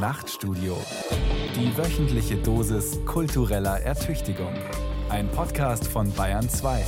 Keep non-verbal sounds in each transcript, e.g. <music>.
Nachtstudio. Die wöchentliche Dosis kultureller Ertüchtigung. Ein Podcast von Bayern 2.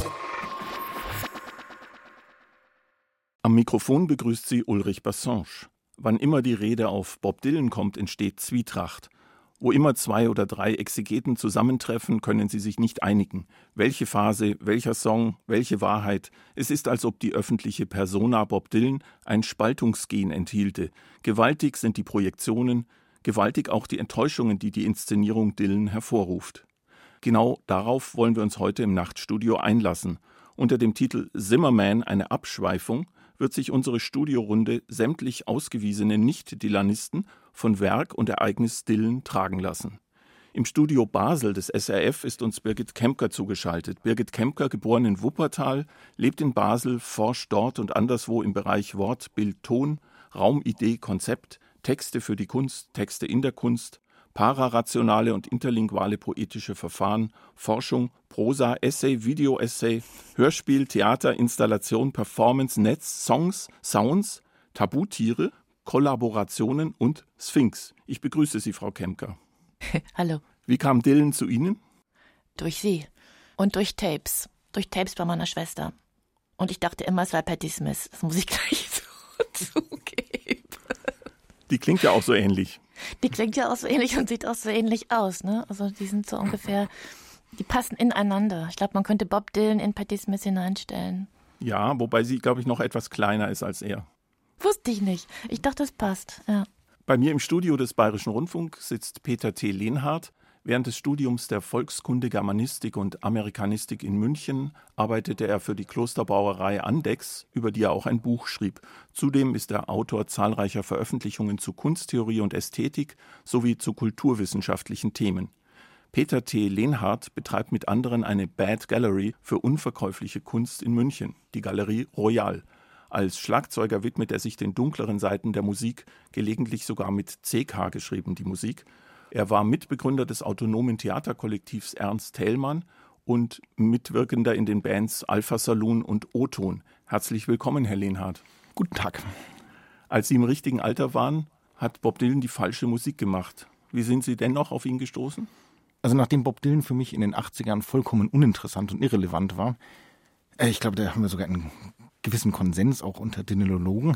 Am Mikrofon begrüßt sie Ulrich Bassange. Wann immer die Rede auf Bob Dylan kommt, entsteht Zwietracht. Wo immer zwei oder drei Exegeten zusammentreffen, können sie sich nicht einigen. Welche Phase, welcher Song, welche Wahrheit. Es ist, als ob die öffentliche Persona Bob Dylan ein Spaltungsgen enthielte. Gewaltig sind die Projektionen, gewaltig auch die Enttäuschungen, die die Inszenierung Dylan hervorruft. Genau darauf wollen wir uns heute im Nachtstudio einlassen. Unter dem Titel Zimmerman eine Abschweifung wird sich unsere Studiorunde sämtlich ausgewiesene Nicht-Dillanisten von Werk und Ereignis Dylan tragen lassen. Im Studio Basel des SRF ist uns Birgit Kemker zugeschaltet. Birgit Kemker, geboren in Wuppertal, lebt in Basel, forscht dort und anderswo im Bereich Wort, Bild, Ton, Raumidee, Konzept, Texte für die Kunst, Texte in der Kunst, pararationale und interlinguale poetische Verfahren, Forschung, Prosa, Essay, Video-Essay, Hörspiel, Theater, Installation, Performance, Netz, Songs, Sounds, Tabutiere, Kollaborationen und Sphinx. Ich begrüße Sie, Frau Kemker. <laughs> Hallo. Wie kam Dylan zu Ihnen? Durch Sie. Und durch Tapes. Durch Tapes bei meiner Schwester. Und ich dachte immer, es war Patti Smith. Das muss ich gleich <laughs> so zugeben. Die klingt ja auch so ähnlich. Die klingt ja auch so ähnlich und sieht auch so ähnlich aus, ne? Also die sind so ungefähr, die passen ineinander. Ich glaube, man könnte Bob Dylan in Patti Smith hineinstellen. Ja, wobei sie, glaube ich, noch etwas kleiner ist als er. Wusste ich nicht. Ich dachte, das passt. Ja. Bei mir im Studio des Bayerischen Rundfunks sitzt Peter T. Lehnhardt. Während des Studiums der Volkskunde, Germanistik und Amerikanistik in München arbeitete er für die Klosterbrauerei Andex, über die er auch ein Buch schrieb. Zudem ist er Autor zahlreicher Veröffentlichungen zu Kunsttheorie und Ästhetik sowie zu kulturwissenschaftlichen Themen. Peter T. Lehnhardt betreibt mit anderen eine Bad Gallery für unverkäufliche Kunst in München, die Galerie Royal. Als Schlagzeuger widmet er sich den dunkleren Seiten der Musik, gelegentlich sogar mit CK geschrieben, die Musik. Er war Mitbegründer des autonomen Theaterkollektivs Ernst Thälmann und Mitwirkender in den Bands Alpha Saloon und O-Ton. Herzlich willkommen, Herr Lehnhardt. Guten Tag. Als Sie im richtigen Alter waren, hat Bob Dylan die falsche Musik gemacht. Wie sind Sie dennoch auf ihn gestoßen? Also nachdem Bob Dylan für mich in den 80ern vollkommen uninteressant und irrelevant war, äh, ich glaube, da haben wir sogar einen gewissen Konsens auch unter Dynanologen,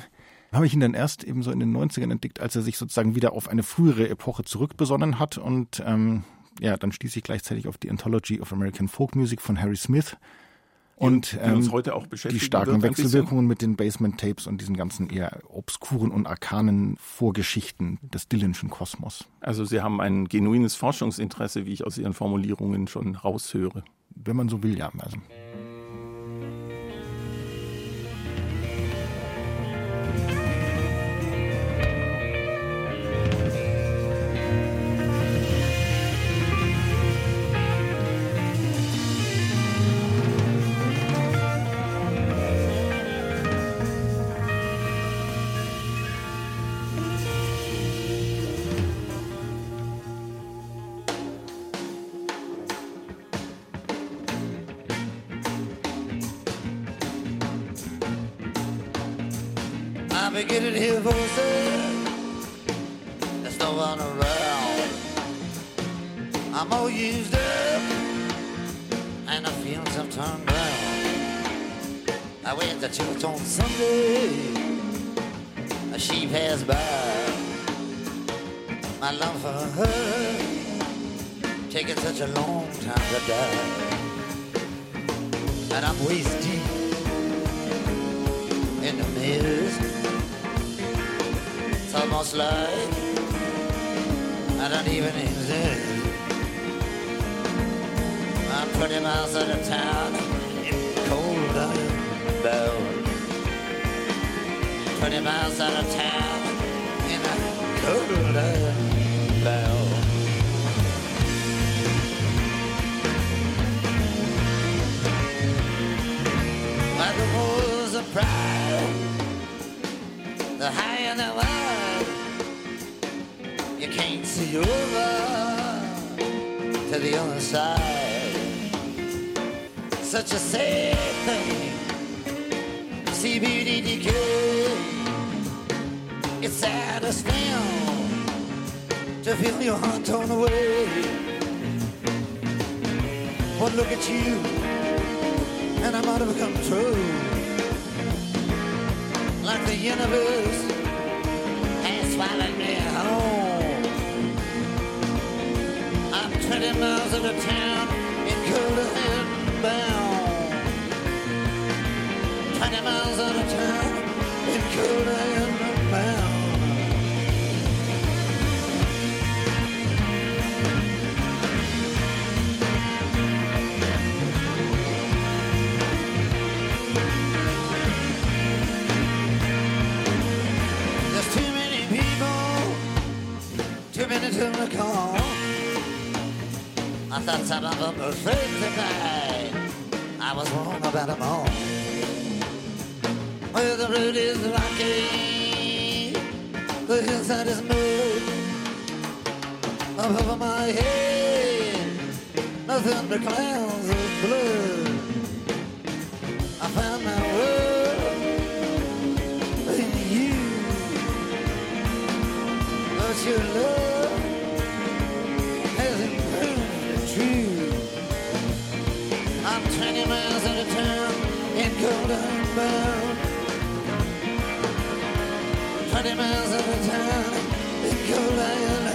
habe ich ihn dann erst eben so in den 90ern entdeckt, als er sich sozusagen wieder auf eine frühere Epoche zurückbesonnen hat und ähm, ja, dann stieß ich gleichzeitig auf die Anthology of American Folk Music von Harry Smith und ähm, die starken Wechselwirkungen mit den Basement Tapes und diesen ganzen eher obskuren und arkanen Vorgeschichten des Dylanschen Kosmos. Also Sie haben ein genuines Forschungsinteresse, wie ich aus Ihren Formulierungen schon raushöre. Wenn man so will, ja. Also. Getting here for sale. There's no one around. I'm all used up, and the fields have turned brown. I went to church on Sunday. A sheep has by. My love for her taking such a long time to die, and I'm waist deep in the mist like I don't even exist. I'm 20 miles out of town in cold iron bound. 20 miles out of town in a cold iron. Like the walls of the higher the you can't see over to the other side. Such a sad thing. Decay. It's sad as to feel your heart torn away. But look at you, and I'm out of control. Like the universe 70 miles out of town in cold bound. 20 miles out of town in cold bound. There's Too many people, too many to recall. I thought some of fake tonight. I was wrong about them all. Well, the road is rocky, the hillside is mud. Up over my head, nothing but clouds of blood. I found my world in you. But your love 20 miles out of town in cold bound. 20 miles out of town in cold bound.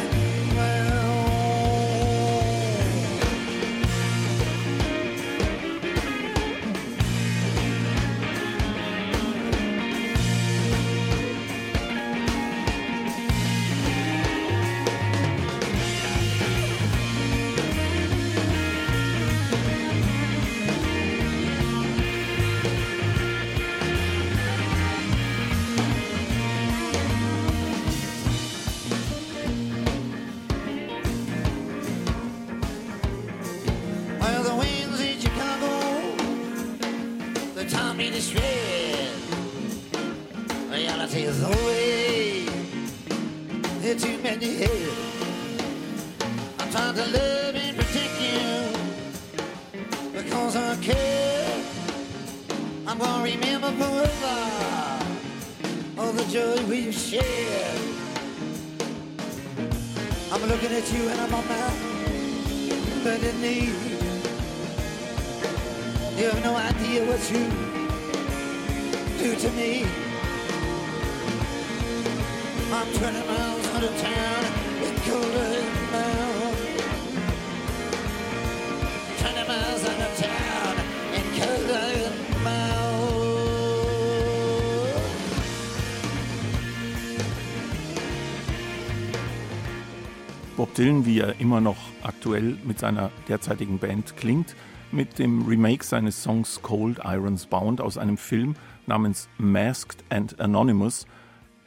Dylan, wie er immer noch aktuell mit seiner derzeitigen Band klingt, mit dem Remake seines Songs Cold Irons Bound aus einem Film namens Masked and Anonymous.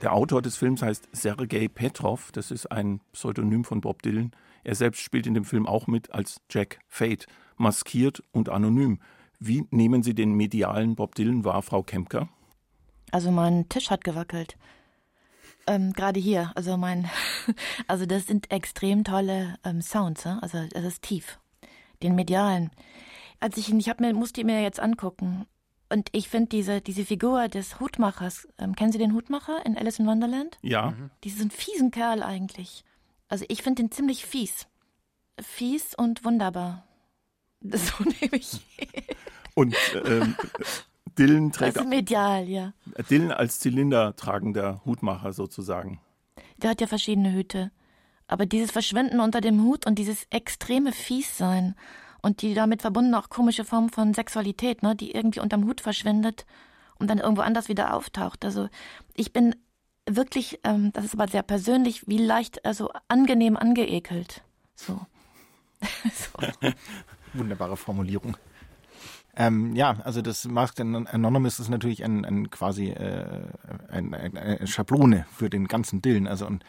Der Autor des Films heißt Sergei Petrov, das ist ein Pseudonym von Bob Dylan. Er selbst spielt in dem Film auch mit als Jack Fate, maskiert und anonym. Wie nehmen Sie den medialen Bob Dylan wahr, Frau Kemker? Also mein Tisch hat gewackelt. Ähm, Gerade hier, also mein, <laughs> also das sind extrem tolle ähm, Sounds, ja? also es ist tief. Den medialen. Als ich ihn, ich hab mir, musste ihn mir jetzt angucken. Und ich finde diese, diese Figur des Hutmachers, ähm, kennen Sie den Hutmacher in Alice in Wonderland? Ja, Diesen fiesen Kerl eigentlich. Also ich finde den ziemlich fies. Fies und wunderbar. Das <laughs> so nehme ich. und ähm, Das trägt ist medial, ja. Dylan als Zylinder tragender Hutmacher sozusagen. Der hat ja verschiedene Hüte. Aber dieses Verschwinden unter dem Hut und dieses extreme Fiessein und die damit verbundene auch komische Form von Sexualität, ne, die irgendwie unterm Hut verschwindet und dann irgendwo anders wieder auftaucht. Also ich bin wirklich, ähm, das ist aber sehr persönlich, wie leicht, also angenehm angeekelt. So. <laughs> so. Wunderbare Formulierung. Ähm, ja, also das Masked Anonymous ist natürlich ein, ein quasi äh, ein, ein, eine Schablone für den ganzen Dylan. Also und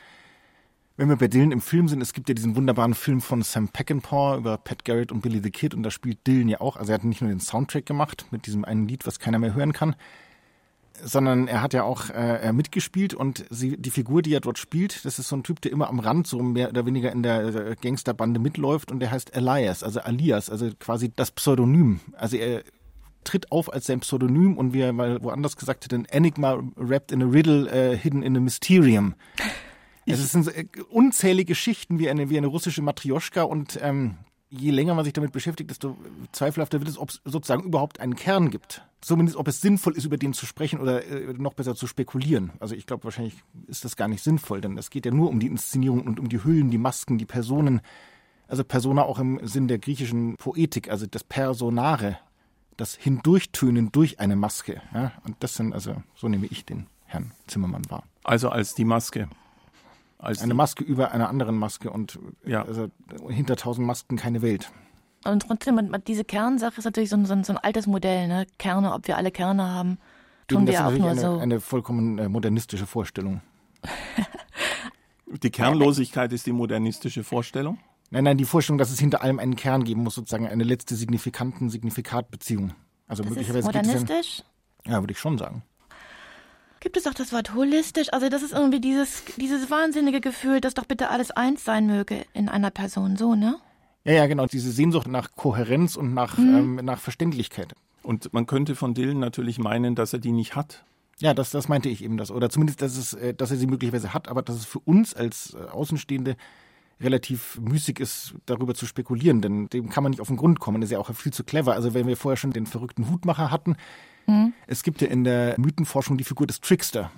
wenn wir bei Dylan im Film sind, es gibt ja diesen wunderbaren Film von Sam Peckinpah über Pat Garrett und Billy the Kid und da spielt Dylan ja auch. Also er hat nicht nur den Soundtrack gemacht mit diesem einen Lied, was keiner mehr hören kann, sondern er hat ja auch äh, mitgespielt und sie, die Figur, die er dort spielt, das ist so ein Typ, der immer am Rand so mehr oder weniger in der äh, Gangsterbande mitläuft und der heißt Elias, also Alias, also quasi das Pseudonym. Also er tritt auf als sein Pseudonym und wie er mal woanders gesagt hat, ein Enigma wrapped in a riddle, äh, hidden in a mysterium. <laughs> Also es sind äh, unzählige Geschichten wie eine, wie eine russische Matrioschka und ähm, je länger man sich damit beschäftigt, desto zweifelhafter wird es, ob es sozusagen überhaupt einen Kern gibt. Zumindest, ob es sinnvoll ist, über den zu sprechen oder äh, noch besser zu spekulieren. Also ich glaube, wahrscheinlich ist das gar nicht sinnvoll, denn es geht ja nur um die Inszenierung und um die Hüllen, die Masken, die Personen. Also Persona auch im Sinn der griechischen Poetik, also das Personare, das Hindurchtönen durch eine Maske. Ja? Und das sind, also so nehme ich den Herrn Zimmermann wahr. Also als die Maske. Als eine Maske über einer anderen Maske und Ja. also hinter tausend Masken keine Welt. Und trotzdem, diese Kernsache ist natürlich so ein, so ein, so ein altes Modell, ne? Kerne, ob wir alle Kerne haben, tun das ist wir auch natürlich nur eine, so. eine vollkommen äh, modernistische Vorstellung. Die Kernlosigkeit ist die modernistische Vorstellung. Nein, nein, die Vorstellung, dass es hinter allem einen Kern geben muss, sozusagen eine letzte signifikanten Signifikatbeziehung. Also das ist möglicherweise ja, modernistisch. ja, würde ich schon sagen. Gibt es auch das Wort holistisch? Also das ist irgendwie dieses, dieses wahnsinnige Gefühl, dass doch bitte alles eins sein möge in einer Person, so, ne? Ja, ja, genau. Diese Sehnsucht nach Kohärenz und nach, Mhm. ähm, nach Verständlichkeit. Und man könnte von Dylan natürlich meinen, dass er die nicht hat. Ja, das, das meinte ich eben das. Oder zumindest, dass, es, äh, dass er sie möglicherweise hat, aber dass es für uns als äh, Außenstehende relativ müßig ist, darüber zu spekulieren, denn dem kann man nicht auf den Grund kommen. Das ist ja auch viel zu clever. Also wenn wir vorher schon den verrückten Hutmacher hatten, es gibt ja in der Mythenforschung die Figur des Trickster.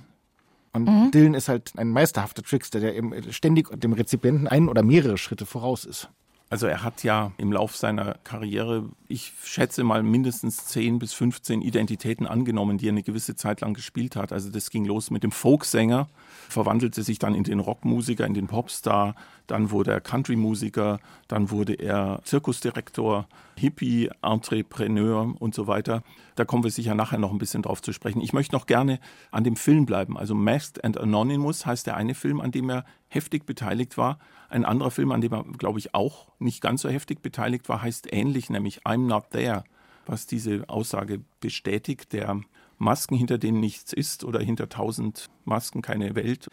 Und Dylan ist halt ein meisterhafter Trickster, der eben ständig dem Rezipienten ein oder mehrere Schritte voraus ist. Also er hat ja im Lauf seiner Karriere, ich schätze mal mindestens 10 bis 15 Identitäten angenommen, die er eine gewisse Zeit lang gespielt hat. Also das ging los mit dem Folksänger, verwandelte sich dann in den Rockmusiker, in den Popstar, dann wurde er Countrymusiker, dann wurde er Zirkusdirektor, Hippie, Entrepreneur und so weiter. Da kommen wir sicher nachher noch ein bisschen drauf zu sprechen. Ich möchte noch gerne an dem Film bleiben. Also Masked and Anonymous heißt der eine Film, an dem er heftig beteiligt war. Ein anderer Film, an dem er, glaube ich, auch nicht ganz so heftig beteiligt war, heißt ähnlich, nämlich I'm Not There, was diese Aussage bestätigt, der Masken, hinter denen nichts ist oder hinter tausend Masken keine Welt.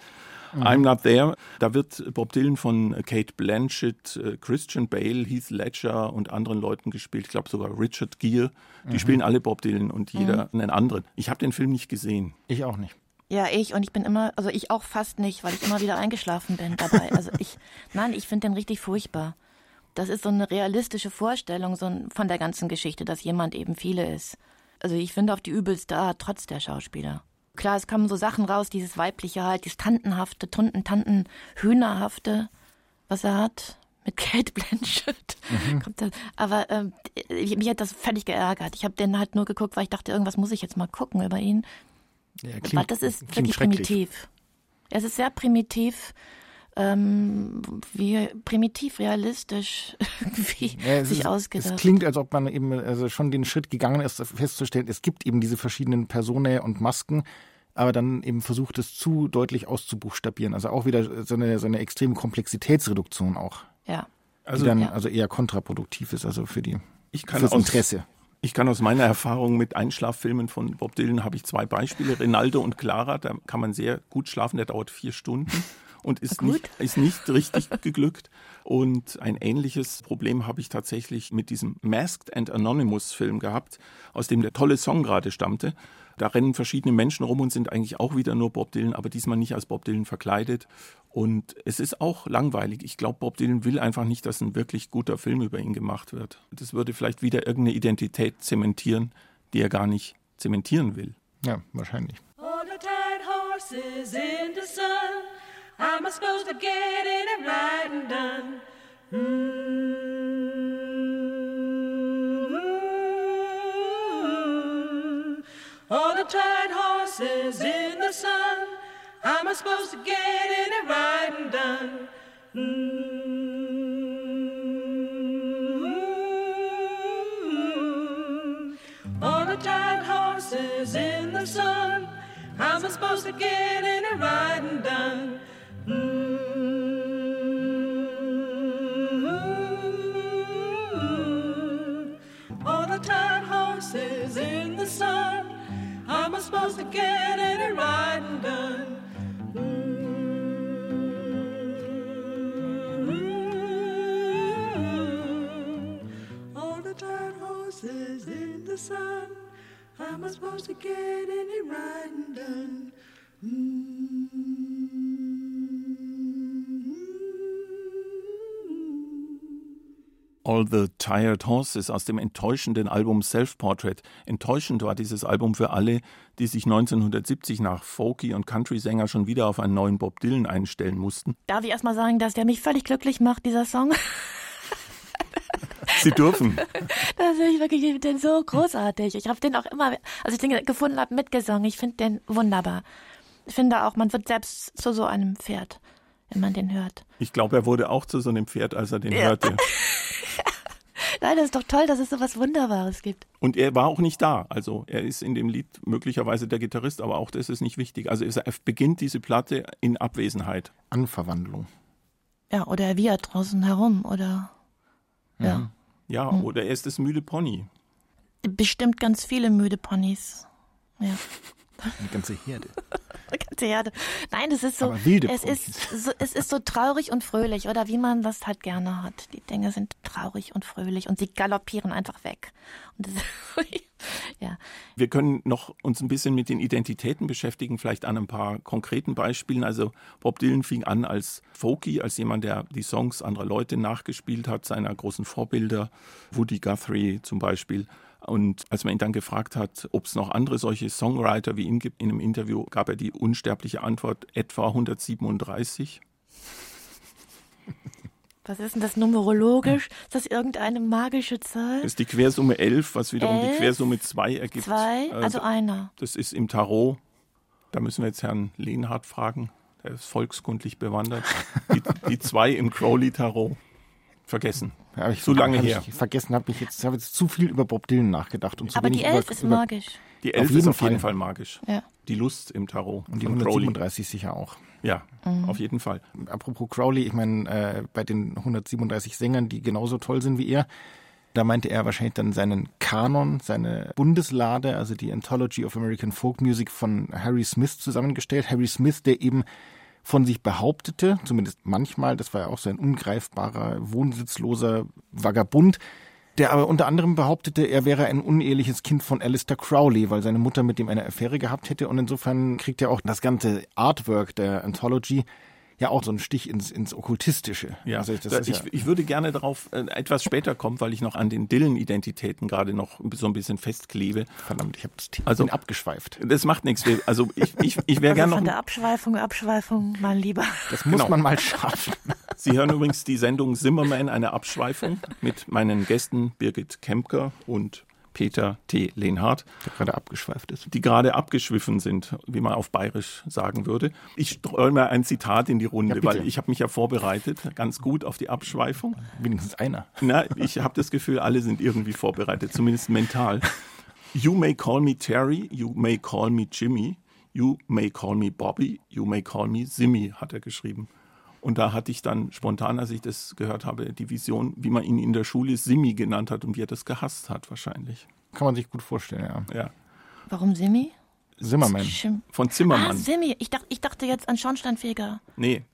I'm Not There, da wird Bob Dylan von Kate Blanchett, äh, Christian Bale, Heath Ledger und anderen Leuten gespielt. Ich glaube sogar Richard Gere. Die spielen alle Bob Dylan und jeder einen anderen. Ich habe den Film nicht gesehen. Ich auch nicht. Ja, ich und ich bin immer, also ich auch fast nicht, weil ich immer wieder eingeschlafen bin dabei. Also ich, <laughs> nein, ich finde den richtig furchtbar. Das ist so eine realistische Vorstellung so ein, von der ganzen Geschichte, dass jemand eben viele ist. Also ich finde auf die übelste Art, trotz der Schauspieler. Klar, es kamen so Sachen raus, dieses weibliche halt, dieses Tantenhafte, Tunten, Tanten, Hühnerhafte, was er hat. Mit <laughs> Kate Blanchett. Kommt das. Aber ähm, ich- mich hat das völlig geärgert. Ich habe den halt nur geguckt, weil ich dachte, irgendwas muss ich jetzt mal gucken über ihn. Ja, Weil das ist klingt wirklich primitiv. Es ist sehr primitiv, ähm, wie primitiv realistisch <laughs> irgendwie Ja, es sich ist, ausgedacht. Es klingt, als ob man eben also schon den Schritt gegangen ist, festzustellen, es gibt eben diese verschiedenen Personen und Masken, aber dann eben versucht es zu deutlich auszubuchstabieren. Also auch wieder so eine, so eine extreme Komplexitätsreduktion auch, ja. Also die dann ja. also eher kontraproduktiv ist, also für die ich kann fürs aus, Interesse. Ich kann aus meiner Erfahrung mit Einschlaffilmen von Bob Dylan habe ich zwei Beispiele. Rinaldo und Clara, da kann man sehr gut schlafen, der dauert vier Stunden und ist, nicht, ist nicht richtig <laughs> geglückt. Und ein ähnliches Problem habe ich tatsächlich mit diesem Masked and Anonymous Film gehabt, aus dem der tolle Song gerade stammte. Da rennen verschiedene Menschen rum und sind eigentlich auch wieder nur Bob Dylan, aber diesmal nicht als Bob Dylan verkleidet. Und es ist auch langweilig. Ich glaube, Bob Dylan will einfach nicht, dass ein wirklich guter Film über ihn gemacht wird. Das würde vielleicht wieder irgendeine Identität zementieren, die er gar nicht zementieren will. Ja, wahrscheinlich. On the tight horses in the sun. How am I supposed to get in and riding done? Mm. On the tight horses in the sun. How am I supposed to get in and riding done? Mm. On the tight horses in the sun. How am I supposed to get in and riding done? Am I supposed to get and riding done? Mm. On the tight horses in the sun. How am I supposed to get any riding done? Mm. All the Tired Horses aus dem enttäuschenden Album Self-Portrait. Enttäuschend war dieses Album für alle, die sich 1970 nach Folky- und Country-Sänger schon wieder auf einen neuen Bob Dylan einstellen mussten. Darf ich erstmal sagen, dass der mich völlig glücklich macht, dieser Song? <laughs> Sie dürfen. Das finde ich wirklich den so großartig. Ich habe den auch immer, als ich den gefunden habe, mitgesungen. Ich finde den wunderbar. Ich finde auch, man wird selbst zu so einem Pferd, wenn man den hört. Ich glaube, er wurde auch zu so einem Pferd, als er den Ja. hörte. <laughs> Nein, das ist doch toll, dass es so was Wunderbares gibt. Und er war auch nicht da. Also er ist in dem Lied möglicherweise der Gitarrist, aber auch das ist nicht wichtig. Also er beginnt diese Platte in Abwesenheit. Anverwandlung. Ja, oder er wiehert draußen herum oder ja. Ja, oder er ist das müde Pony. Bestimmt ganz viele müde Ponys. Ja. Eine ganze Herde. <laughs> Ganze Herde. Nein, es ist so, Aber wilde es ist so, es ist so traurig und fröhlich, oder wie man das halt gerne hat. Die Dinge sind traurig und fröhlich und sie galoppieren einfach weg. Und das, <laughs> ja. Wir können noch uns ein bisschen mit den Identitäten beschäftigen, vielleicht an ein paar konkreten Beispielen. Also Bob Dylan fing an als Folky, als jemand, der die Songs anderer Leute nachgespielt hat, seiner großen Vorbilder, Woody Guthrie zum Beispiel. Und als man ihn dann gefragt hat, ob es noch andere solche Songwriter wie ihn gibt, in einem Interview gab er die unsterbliche Antwort etwa 137. Was ist denn das numerologisch? Ist das irgendeine magische Zahl? Das ist die Quersumme 11, was wiederum die Elf, Quersumme 2 ergibt. Zwei, Äh, also einer. Das ist im Tarot. Da müssen wir jetzt Herrn Lehnhardt fragen. Der ist volkskundlich bewandert. Die, die zwei im Crowley-Tarot. Vergessen. Ja, ich, Zu lange hab her. Ich vergessen habe ich jetzt, habe jetzt zu viel über Bob Dylan nachgedacht und zu Aber wenig die Elf über, ist über, magisch. Die Auf Elf ist jeden auf jeden Fall. Fall magisch. Ja. Die Lust im Tarot. und die von Crowley. 137 sicher auch. Ja, Mhm. auf jeden Fall. Apropos Crowley, ich meine, äh, bei den 137 Sängern, die genauso toll sind wie er, da meinte er wahrscheinlich dann seinen Kanon, seine Bundeslade, also die Anthology of American Folk Music von Harry Smith zusammengestellt. Harry Smith, der eben von sich behauptete, zumindest manchmal, das war ja auch so ein ungreifbarer, wohnsitzloser Vagabund, der aber unter anderem behauptete, er wäre ein uneheliches Kind von Alistair Crowley, weil seine Mutter mit ihm eine Affäre gehabt hätte. Und insofern kriegt er auch das ganze Artwork der Anthology ja auch so einen Stich ins, ins Okkultistische. Ja, also das da, ist ich, ja, ich würde gerne darauf äh, etwas später kommen, weil ich noch an den Dylan-Identitäten gerade noch so ein bisschen festklebe. verdammt, ich habe das Thema Also- abgeschweift. Das macht nichts. Also ich, ich, ich wäre Also gerne von noch. der Abschweifung, Abschweifung, mein Lieber. Das muss Genau. man mal schaffen. <laughs> Sie hören übrigens die Sendung Zimmerman, eine Abschweifung mit meinen Gästen Birgit Kempker und Peter T. Lehnhardt, Der gerade abgeschweift ist. die gerade abgeschwiffen sind, wie man auf Bayerisch sagen würde. Ich streue mal ein Zitat in die Runde, Ja, weil ich habe mich ja vorbereitet, ganz gut auf die Abschweifung. Wenigstens einer. Na, ich habe das Gefühl, alle sind irgendwie vorbereitet, zumindest mental. You may call me Terry, you may call me Jimmy, you may call me Bobby, you may call me Simmy, hat er geschrieben. Und da hatte ich dann spontan, als ich das gehört habe, die Vision, wie man ihn in der Schule Simmy genannt hat und wie er das gehasst hat wahrscheinlich. Kann man sich gut vorstellen, ja. Ja, Warum Simi? Zimmerman. Schim von ah, Zimmermann. Simi. Ich dachte, ich dachte jetzt an Schornsteinfeger. Nee,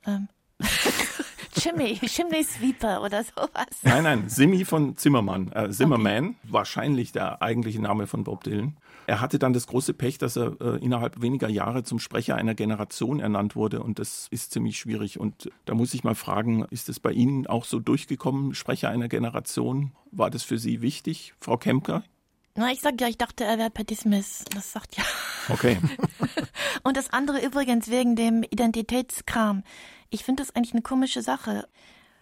<laughs> Chimney, Chimney Sweeper oder sowas. nein, nein, Simmy von Zimmermann. Äh, Zimmerman, wahrscheinlich der eigentliche Name von Bob Dylan. Er hatte dann das große Pech, dass er äh, innerhalb weniger Jahre zum Sprecher einer Generation ernannt wurde und das ist ziemlich schwierig. Und da muss ich mal fragen, ist es bei Ihnen auch so durchgekommen, Sprecher einer Generation? War das für Sie wichtig, Frau Kemker? Na, ich sag ja, ich dachte, er wäre Patti Smith. Das sagt ja. Okay. <laughs> Und das andere übrigens wegen dem Identitätskram. Ich finde das eigentlich eine komische Sache.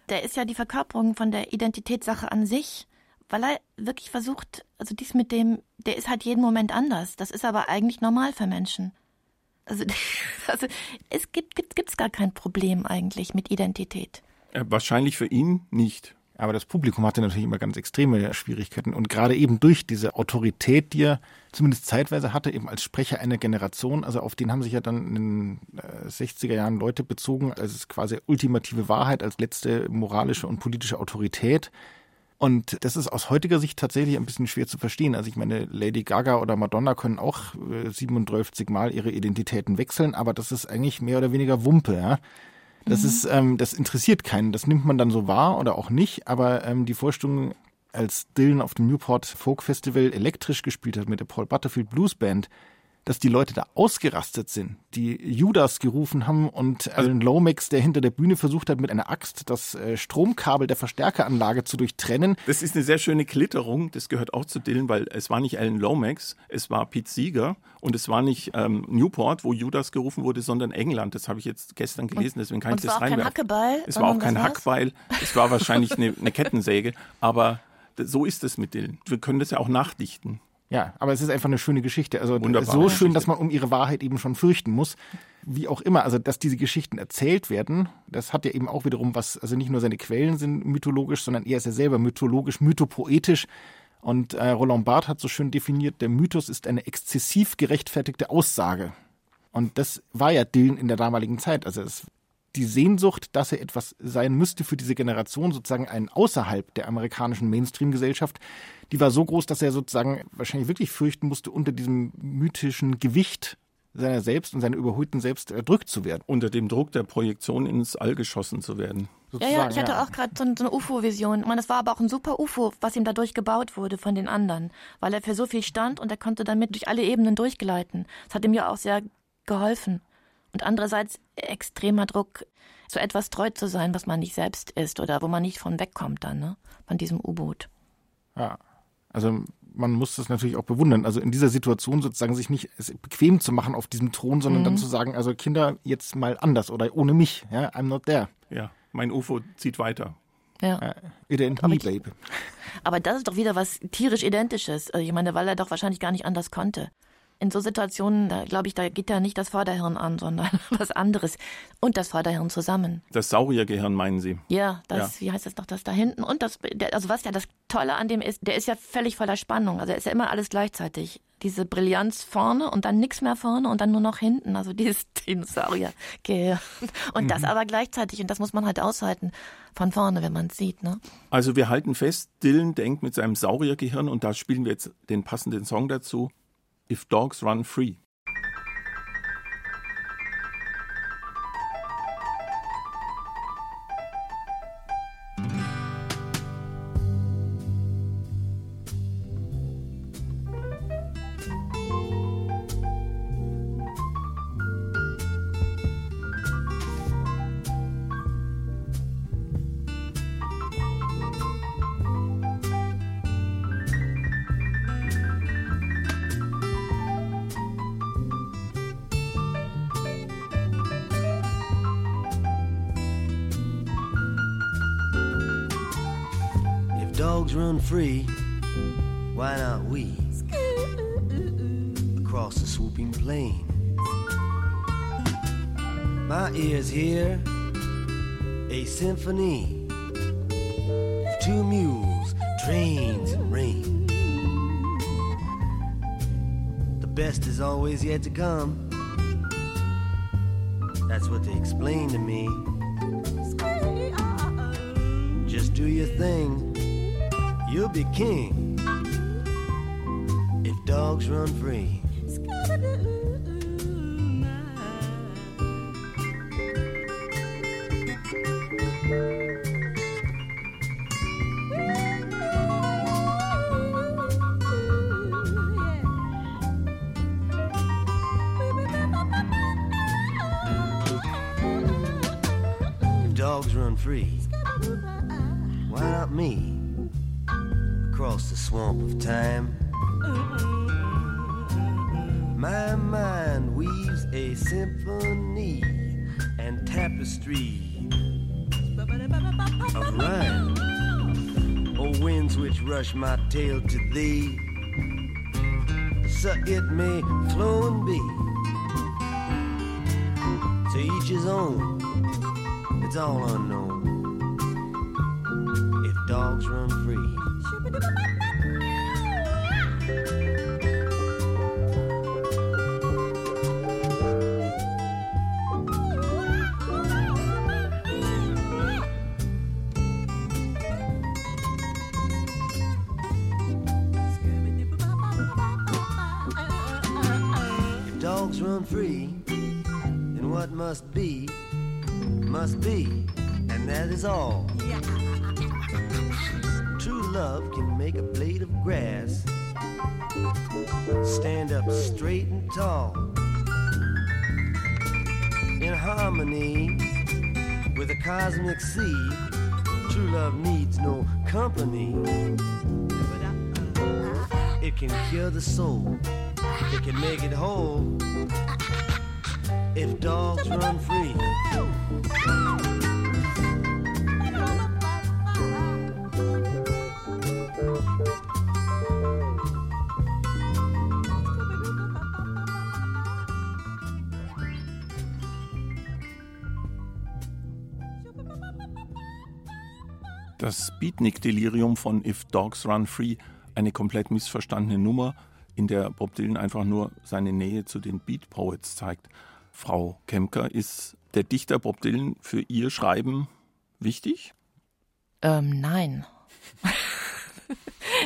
Der ist ja die Verkörperung von der Identitätssache an sich, weil er wirklich versucht, also dies mit dem, der ist halt jeden Moment anders. Das ist aber eigentlich normal für Menschen. Also, <laughs> also es gibt, gibt gibt's gar kein Problem eigentlich mit Identität. Äh, wahrscheinlich für ihn nicht. Aber das Publikum hatte natürlich immer ganz extreme Schwierigkeiten. Und gerade eben durch diese Autorität, die er zumindest zeitweise hatte, eben als Sprecher einer Generation, also auf den haben sich ja dann in den äh, 60er Jahren Leute bezogen, als quasi ultimative Wahrheit, als letzte moralische und politische Autorität. Und das ist aus heutiger Sicht tatsächlich ein bisschen schwer zu verstehen. Also ich meine, Lady Gaga oder Madonna können auch äh, 37 Mal ihre Identitäten wechseln, aber das ist eigentlich mehr oder weniger Wumpe, ja. Das ist, ähm, das interessiert keinen. Das nimmt man dann so wahr oder auch nicht. Aber ähm, die Vorstellung, als Dylan auf dem Newport Folk Festival elektrisch gespielt hat mit der Paul Butterfield Blues Band, dass die Leute da ausgerastet sind, die Judas gerufen haben und Alan Lomax, der hinter der Bühne versucht hat, mit einer Axt das äh, Stromkabel der Verstärkeranlage zu durchtrennen. Das ist eine sehr schöne Klitterung, das gehört auch zu Dylan, weil es war nicht Alan Lomax, es war Pete Seeger und es war nicht ähm, Newport, wo Judas gerufen wurde, sondern England. Das habe ich jetzt gestern gelesen, deswegen kann Und ich es das war auch kein reinwerfen. Hackebeil, Es war auch kein? Hackbeil, es war wahrscheinlich eine, eine Kettensäge, aber so ist es mit Dylan. Wir können das ja auch nachdichten. Ja, aber es ist einfach eine schöne Geschichte. Also Wunderbare so schön, Geschichte. dass man um ihre Wahrheit eben schon fürchten muss. Wie auch immer, also dass diese Geschichten erzählt werden, das hat ja eben auch wiederum was, also nicht nur seine Quellen sind mythologisch, sondern er ist ja selber mythologisch, mythopoetisch. Und äh, Roland Barthes hat so schön definiert, der Mythos ist eine exzessiv gerechtfertigte Aussage. Und das war ja Dylan in der damaligen Zeit. Also es, die Sehnsucht, dass er etwas sein müsste für diese Generation, sozusagen ein außerhalb der amerikanischen Mainstream-Gesellschaft, die war so groß, dass er sozusagen wahrscheinlich wirklich fürchten musste, unter diesem mythischen Gewicht seiner selbst und seiner überholten Selbst erdrückt zu werden. Unter dem Druck der Projektion ins All geschossen zu werden. Ja, Sozusagen, ja, ich hatte auch gerade so, so eine UFO-Vision. Ich meine, das war aber auch ein super UFO, was ihm dadurch gebaut wurde von den anderen, weil er für so viel stand und er konnte damit durch alle Ebenen durchgleiten. Das hat ihm ja auch sehr geholfen. Und andererseits extremer Druck, so etwas treu zu sein, was man nicht selbst ist oder wo man nicht von wegkommt dann, ne? Von diesem U-Boot. Ja. Also man muss das natürlich auch bewundern. Also in dieser Situation sozusagen sich nicht bequem zu machen auf diesem Thron, sondern dann zu sagen, also Kinder, jetzt mal anders oder ohne mich. Ja, I'm not there. Ja, mein UFO zieht weiter. Ja. It ain't Aber ich- babe. <laughs> Aber das ist doch wieder was tierisch Identisches. Also Ich meine, weil er doch wahrscheinlich gar nicht anders konnte. In so Situationen, da glaube ich, da geht ja nicht das Vorderhirn an, sondern <laughs> was anderes. Und das Vorderhirn zusammen. Das Sauriergehirn meinen Sie? Ja, das, wie heißt das noch, das da hinten? Und das, der, also was ja das Tolle an dem ist, der ist ja völlig voller Spannung. Also er ist ja immer alles gleichzeitig. Diese Brillanz vorne und dann nichts mehr vorne und dann nur noch hinten. Also dieses <laughs> Dinosauriergehirn. Und das aber gleichzeitig. Und das muss man halt aushalten von vorne, wenn man es sieht, ne? Also wir halten fest, Dylan denkt mit seinem Sauriergehirn und da spielen wir jetzt den passenden Song dazu. If Dogs Run Free. Dogs run free, why not we? Across the swooping plain. My ears hear a symphony of two mules, trains, and rain. The best is always yet to come. That's what they explain to me. Just do your thing, you'll be king. If dogs run free. So it may flow and be. To each his own, it's all unknown. Free, then what must be, must be, and that is all. True love can make a blade of grass Stand up straight and tall. In harmony with the cosmic sea, true love needs no company. It can cure the soul, it can make it whole. If dogs run free. Das Beatnik-Delirium von If Dogs Run Free, eine komplett missverstandene Nummer, in der Bob Dylan einfach nur seine Nähe zu den Beat Poets zeigt. Frau Kemker, ist der Dichter Bob Dylan für Ihr Schreiben wichtig? Ähm, nein. <laughs>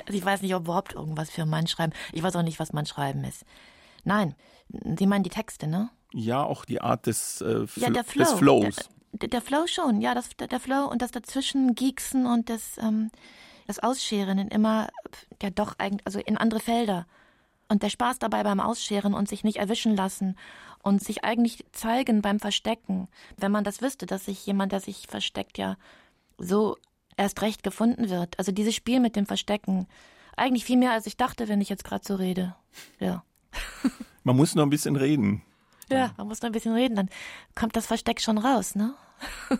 also ich weiß nicht, ob überhaupt irgendwas für mein Schreiben. Ich weiß auch nicht, was mein Schreiben ist. Nein. Sie meinen die Texte, ne? Ja, auch die Art des, äh, Ja, der Flow. des Flows. Der, der Flow schon, ja, das, der, der Flow und das dazwischen Geeksen und das, ähm, das Ausscheren in immer, ja doch eigentlich, also in andere Felder. Und der Spaß dabei beim Ausscheren und sich nicht erwischen lassen und sich eigentlich zeigen beim Verstecken. Wenn man das wüsste, dass sich jemand, der sich versteckt, ja so erst recht gefunden wird. Also dieses Spiel mit dem Verstecken. Eigentlich viel mehr, als ich dachte, wenn ich jetzt gerade so rede. Ja. <laughs> Man muss nur ein bisschen reden. Ja, man muss noch ein bisschen reden, dann kommt das Versteck schon raus, ne? <laughs>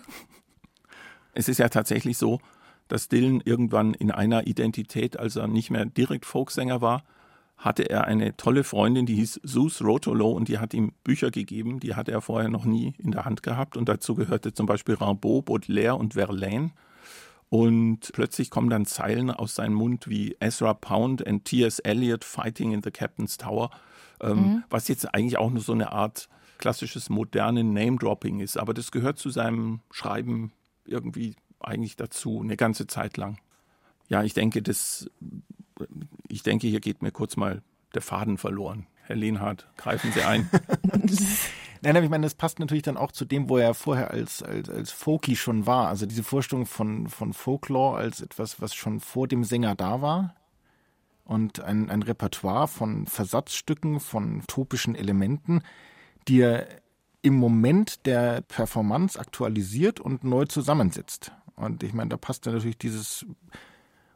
Es ist ja tatsächlich so, dass Dylan irgendwann in einer Identität, als er nicht mehr direkt Folksänger war, hatte er eine tolle Freundin, die hieß Sus Rotolo und die hat ihm Bücher gegeben, die hatte er vorher noch nie in der Hand gehabt und dazu gehörte zum Beispiel Rimbaud, Baudelaire und Verlaine. Und plötzlich kommen dann Zeilen aus seinem Mund wie Ezra Pound and T.S. Eliot fighting in the Captain's Tower, ähm, was jetzt eigentlich auch nur so eine Art klassisches moderne Name-Dropping ist. Aber das gehört zu seinem Schreiben irgendwie eigentlich dazu, eine ganze Zeit lang. Ja, ich denke, das, ich denke, hier geht mir kurz mal der Faden verloren. Herr Lehnhardt, greifen Sie ein. <laughs> Nein, aber ich meine, das passt natürlich dann auch zu dem, wo er vorher als, als, als Folky schon war. Also diese Vorstellung von, von Folklore als etwas, was schon vor dem Sänger da war. Und ein, ein Repertoire von Versatzstücken, von topischen Elementen, die er im Moment der Performance aktualisiert und neu zusammensetzt. Und ich meine, da passt dann natürlich dieses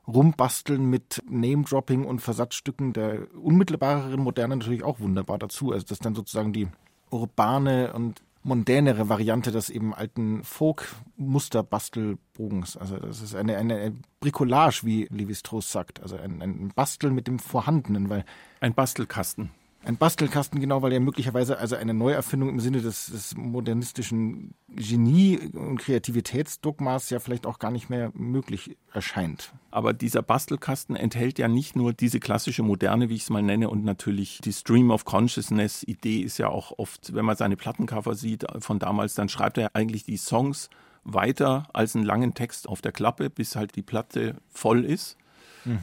Rumbasteln mit Name-Dropping und Versatzstücken der unmittelbareren Moderne natürlich auch wunderbar dazu. Also das ist dann sozusagen die urbane und mondänere Variante des eben alten Folk-Musterbastelbogens. Also das ist eine, eine Bricolage, wie Levi-Strauss sagt. Also ein, ein Basteln mit dem Vorhandenen, weil Ein Bastelkasten. Ein Bastelkasten, genau, weil er möglicherweise also eine Neuerfindung im Sinne des, des modernistischen Genie- und Kreativitätsdogmas ja vielleicht auch gar nicht mehr möglich erscheint. Aber dieser Bastelkasten enthält ja nicht nur diese klassische Moderne, wie ich es mal nenne, und natürlich die Stream of Consciousness Idee ist ja auch oft, wenn man seine Plattencover sieht von damals, dann schreibt er eigentlich die Songs weiter als einen langen Text auf der Klappe, bis halt die Platte voll ist.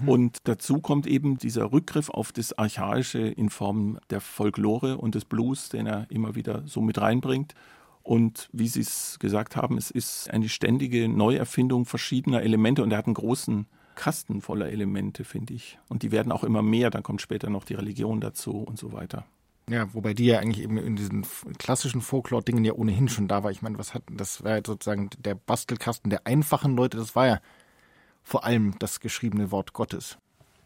Und dazu kommt eben dieser Rückgriff auf das Archaische in Form der Folklore und des Blues, den er immer wieder so mit reinbringt. Und wie Sie es gesagt haben, es ist eine ständige Neuerfindung verschiedener Elemente und er hat einen großen Kasten voller Elemente, finde ich. Und die werden auch immer mehr, dann kommt später noch die Religion dazu und so weiter. Ja, wobei die ja eigentlich eben in diesen klassischen Folklore-Dingen ja ohnehin schon da war. Ich meine, was hat, das war ja sozusagen der Bastelkasten der einfachen Leute, das war ja vor allem das geschriebene Wort Gottes.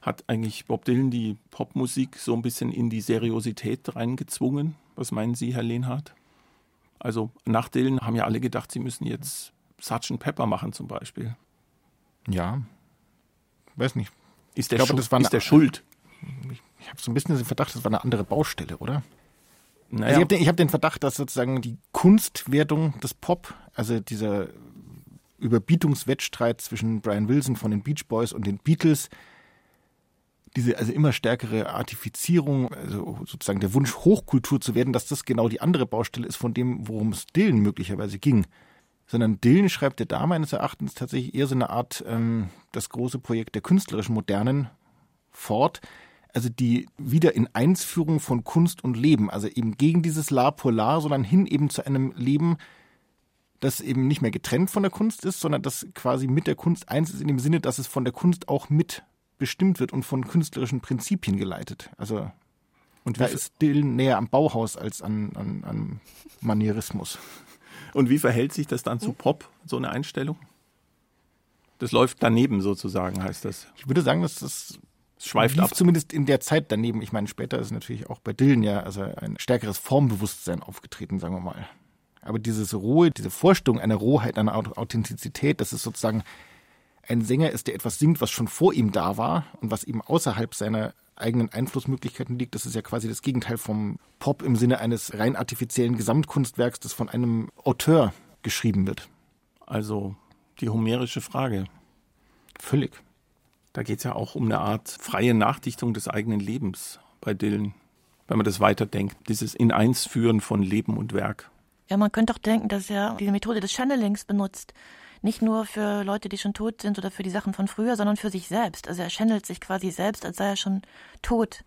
Hat eigentlich Bob Dylan die Popmusik so ein bisschen in die Seriosität reingezwungen? Was meinen Sie, Herr Lehnhardt? Also nach Dylan haben ja alle gedacht, sie müssen jetzt Sgt. Pepper machen zum Beispiel. Ja, weiß nicht. Ist der, glaube, Schu- das war eine- ist der Schuld? Ich habe so ein bisschen den Verdacht, das war eine andere Baustelle, oder? Naja, Also ich habe den, ich hab den Verdacht, dass sozusagen die Kunstwertung des Pop, also dieser Überbietungswettstreit zwischen Brian Wilson von den Beach Boys und den Beatles, diese also immer stärkere Artifizierung, also sozusagen der Wunsch, Hochkultur zu werden, dass das genau die andere Baustelle ist von dem, worum es Dylan möglicherweise ging. Sondern Dylan schreibt ja da meines Erachtens tatsächlich eher so eine Art ähm, das große Projekt der künstlerischen Modernen fort, also die wieder in Einsführung von Kunst und Leben, also eben gegen dieses La Polar, sondern hin eben zu einem Leben, das eben nicht mehr getrennt von der Kunst ist, sondern das quasi mit der Kunst eins ist, in dem Sinne, dass es von der Kunst auch mit bestimmt wird und von künstlerischen Prinzipien geleitet. Also und da ist Dylan näher am Bauhaus als an, an, an Manierismus. Und wie verhält sich das dann zu Pop, so eine Einstellung? Das läuft daneben sozusagen, heißt das. Ich würde sagen, dass das Es schweift lief ab. zumindest in der Zeit daneben. Ich meine, später ist natürlich auch bei Dylan ja also ein stärkeres Formbewusstsein aufgetreten, sagen wir mal. Aber dieses Rohe, diese Vorstellung einer Rohheit, einer Au- Authentizität, dass es sozusagen ein Sänger ist, der etwas singt, was schon vor ihm da war und was eben außerhalb seiner eigenen Einflussmöglichkeiten liegt, das ist ja quasi das Gegenteil vom Pop im Sinne eines rein artifiziellen Gesamtkunstwerks, das von einem Auteur geschrieben wird. Also die homerische Frage. Völlig. Da geht es ja auch um eine Art freie Nachdichtung des eigenen Lebens bei Dylan. Wenn man das weiterdenkt, dieses In-Eins-Führen von Leben und Werk. Ja, man könnte auch denken, dass er diese Methode des Channelings benutzt. Nicht nur für Leute, die schon tot sind oder für die Sachen von früher, sondern für sich selbst. Also er channelt sich quasi selbst, als sei er schon tot.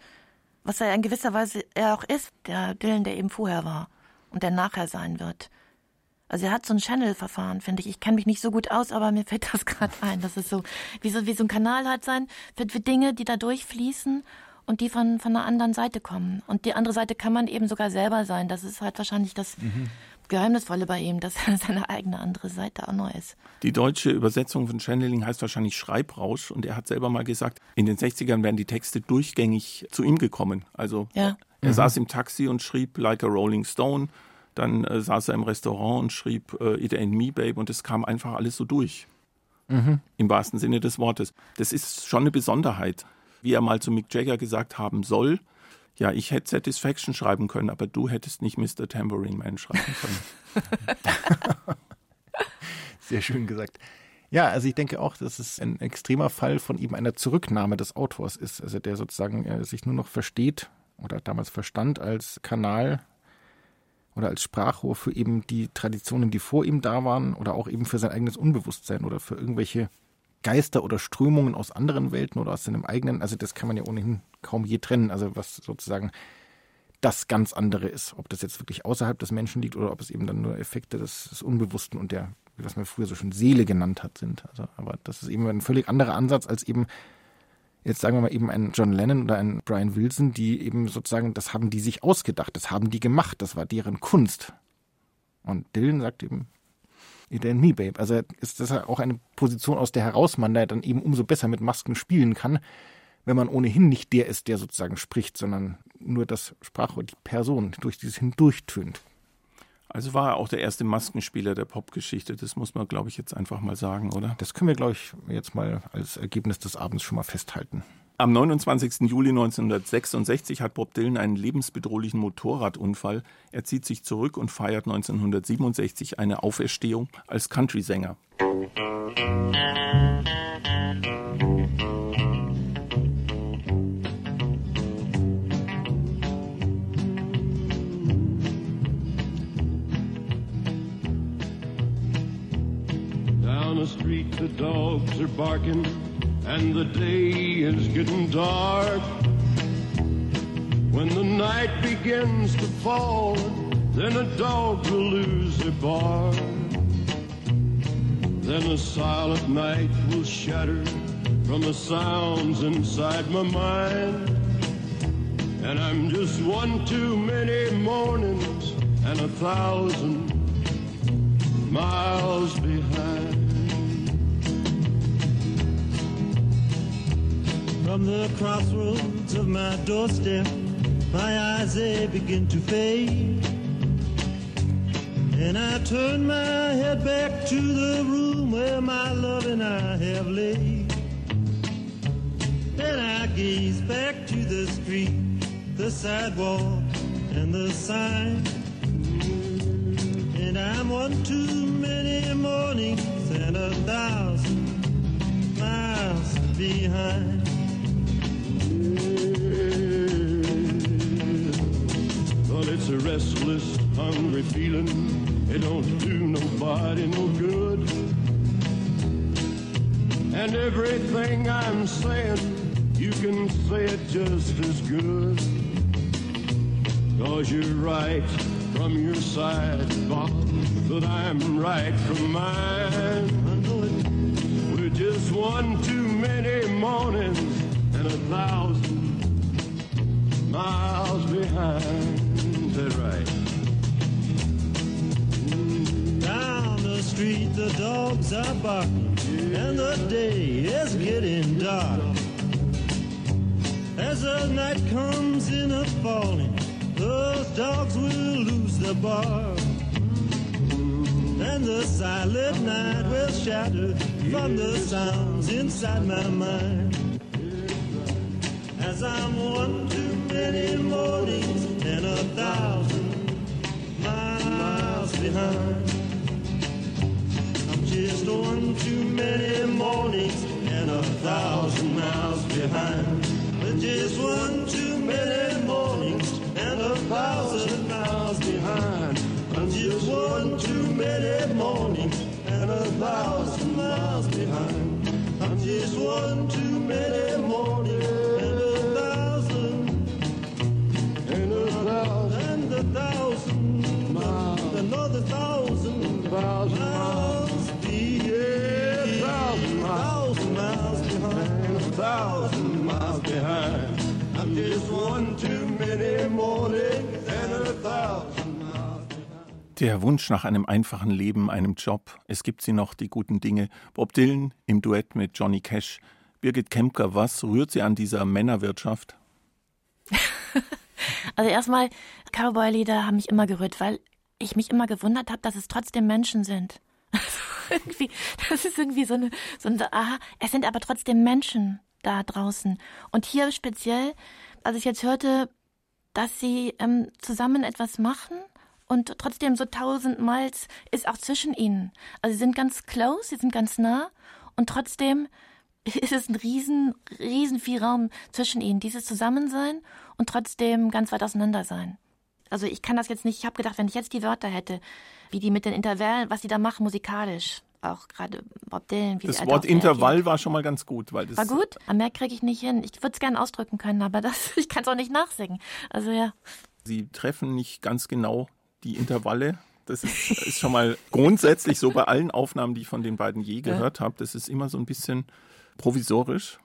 Was er in gewisser Weise er auch ist, der Dylan, der eben vorher war und der nachher sein wird. Also er hat so ein Channel-Verfahren, finde ich. Ich kenne mich nicht so gut aus, aber mir fällt das gerade ein. Das ist so wie, so wie so ein Kanal halt sein für, für Dinge, die da durchfließen und die von, von einer anderen Seite kommen. Und die andere Seite kann man eben sogar selber sein. Das ist halt wahrscheinlich das Geheimnisvolle bei ihm, dass er <laughs> seine eigene andere Seite auch noch ist. Die deutsche Übersetzung von Channeling heißt wahrscheinlich Schreibrausch und er hat selber mal gesagt, in den 60ern wären die Texte durchgängig zu ihm gekommen. Also Ja. er saß im Taxi und schrieb Like a Rolling Stone, dann äh, saß er im Restaurant und schrieb äh, It Ain't Me Babe und es kam einfach alles so durch. Im wahrsten Sinne des Wortes. Das ist schon eine Besonderheit. Wie er mal zu Mick Jagger gesagt haben soll, ja, ich hätte Satisfaction schreiben können, aber du hättest nicht Mr. Tambourine Man schreiben können. <laughs> Sehr schön gesagt. Ja, also ich denke auch, dass es ein extremer Fall von eben einer Zurücknahme des Autors ist. Also der sozusagen äh, sich nur noch versteht oder damals verstand als Kanal oder als Sprachrohr für eben die Traditionen, die vor ihm da waren oder auch eben für sein eigenes Unbewusstsein oder für irgendwelche Geister oder Strömungen aus anderen Welten oder aus seinem eigenen. Also das kann man ja ohnehin kaum je trennen. Also was sozusagen das ganz andere ist. Ob das jetzt wirklich außerhalb des Menschen liegt oder ob es eben dann nur Effekte des, des Unbewussten und der, was man früher so schon Seele genannt hat, sind. Also, aber das ist eben ein völlig anderer Ansatz als eben, jetzt sagen wir mal eben ein John Lennon oder ein Brian Wilson, die eben sozusagen, das haben die sich ausgedacht, das haben die gemacht, das war deren Kunst. Und Dylan sagt eben, Ain't me, babe. Also ist das ja auch eine Position, aus der heraus man da dann eben umso besser mit Masken spielen kann, wenn man ohnehin nicht der ist, der sozusagen spricht, sondern nur das Sprachrohr, die Person durch dieses hindurchtönt. Also war er auch der erste Maskenspieler der Popgeschichte. Das muss man, glaube ich, jetzt einfach mal sagen, oder? Das können wir, glaube ich, jetzt mal als Ergebnis des Abends schon mal festhalten. Am 29. Juli 1966 hat Bob Dylan einen lebensbedrohlichen Motorradunfall. Er zieht sich zurück und feiert 1967 eine Auferstehung als Country-Sänger. Down the street, the dogs are barking, and the day is getting dark. When the night begins to fall, then a dog will lose their bark. Then a silent night will shatter from the sounds inside my mind. And I'm just one too many mornings and a thousand miles behind. From the crossroads of my doorstep, my eyes they begin to fade. And I turn my head back to the room where my love and I have laid. Then I gaze back to the street, the sidewalk, and the sign. And I'm one too many mornings and a thousand miles behind. restless, hungry feeling. It don't do nobody no good. And everything I'm saying, you can say it just as good. Cause you're right from your side, Bob, but I'm right from mine. I know it. We're just one too many mornings and a thousand miles behind. Down the street, the dogs are barking, and the day is getting dark. As the night comes in a falling, those dogs will lose their bark. And the silent night will shatter from the sounds inside my mind. As I'm one too many mornings and a thousand behind. I'm just one too many mornings and a thousand miles behind. But just one too many mornings and a thousand miles behind. I'm just one too many mornings and a thousand miles behind. I'm just one too many Der Wunsch nach einem einfachen Leben, einem Job, es gibt sie noch, die guten Dinge. Bob Dylan im Duett mit Johnny Cash. Birgit Kempker, was rührt sie an dieser Männerwirtschaft? <laughs> Also erstmal, Cowboy-Lieder haben mich immer gerührt, weil ich mich immer gewundert habe, dass es trotzdem Menschen sind. <laughs> Also irgendwie, das ist irgendwie so eine, so ein, aha, es sind aber trotzdem Menschen da draußen. Und hier speziell, als ich jetzt hörte, dass sie ähm, zusammen etwas machen und trotzdem so tausend Miles ist auch zwischen ihnen. Also sie sind ganz close, sie sind ganz nah und trotzdem <laughs> ist es ein riesen, riesen viel Raum zwischen ihnen. Dieses Zusammensein und trotzdem ganz weit auseinander sein. Also ich kann das jetzt nicht, ich habe gedacht, wenn ich jetzt die Wörter hätte, wie die mit den Intervallen, was die da machen musikalisch, auch gerade Bob Dylan. Wie Das Wort Intervall war schon mal ganz gut, weil das War gut? Aber mehr kriege ich nicht hin. Ich würde es gerne ausdrücken können, aber das, <laughs> ich kann es auch nicht nachsingen. Also ja. Sie treffen nicht ganz genau die Intervalle. Das ist, ist schon mal grundsätzlich so bei allen Aufnahmen, die ich von den beiden je gehört habe. Das ist immer so ein bisschen provisorisch.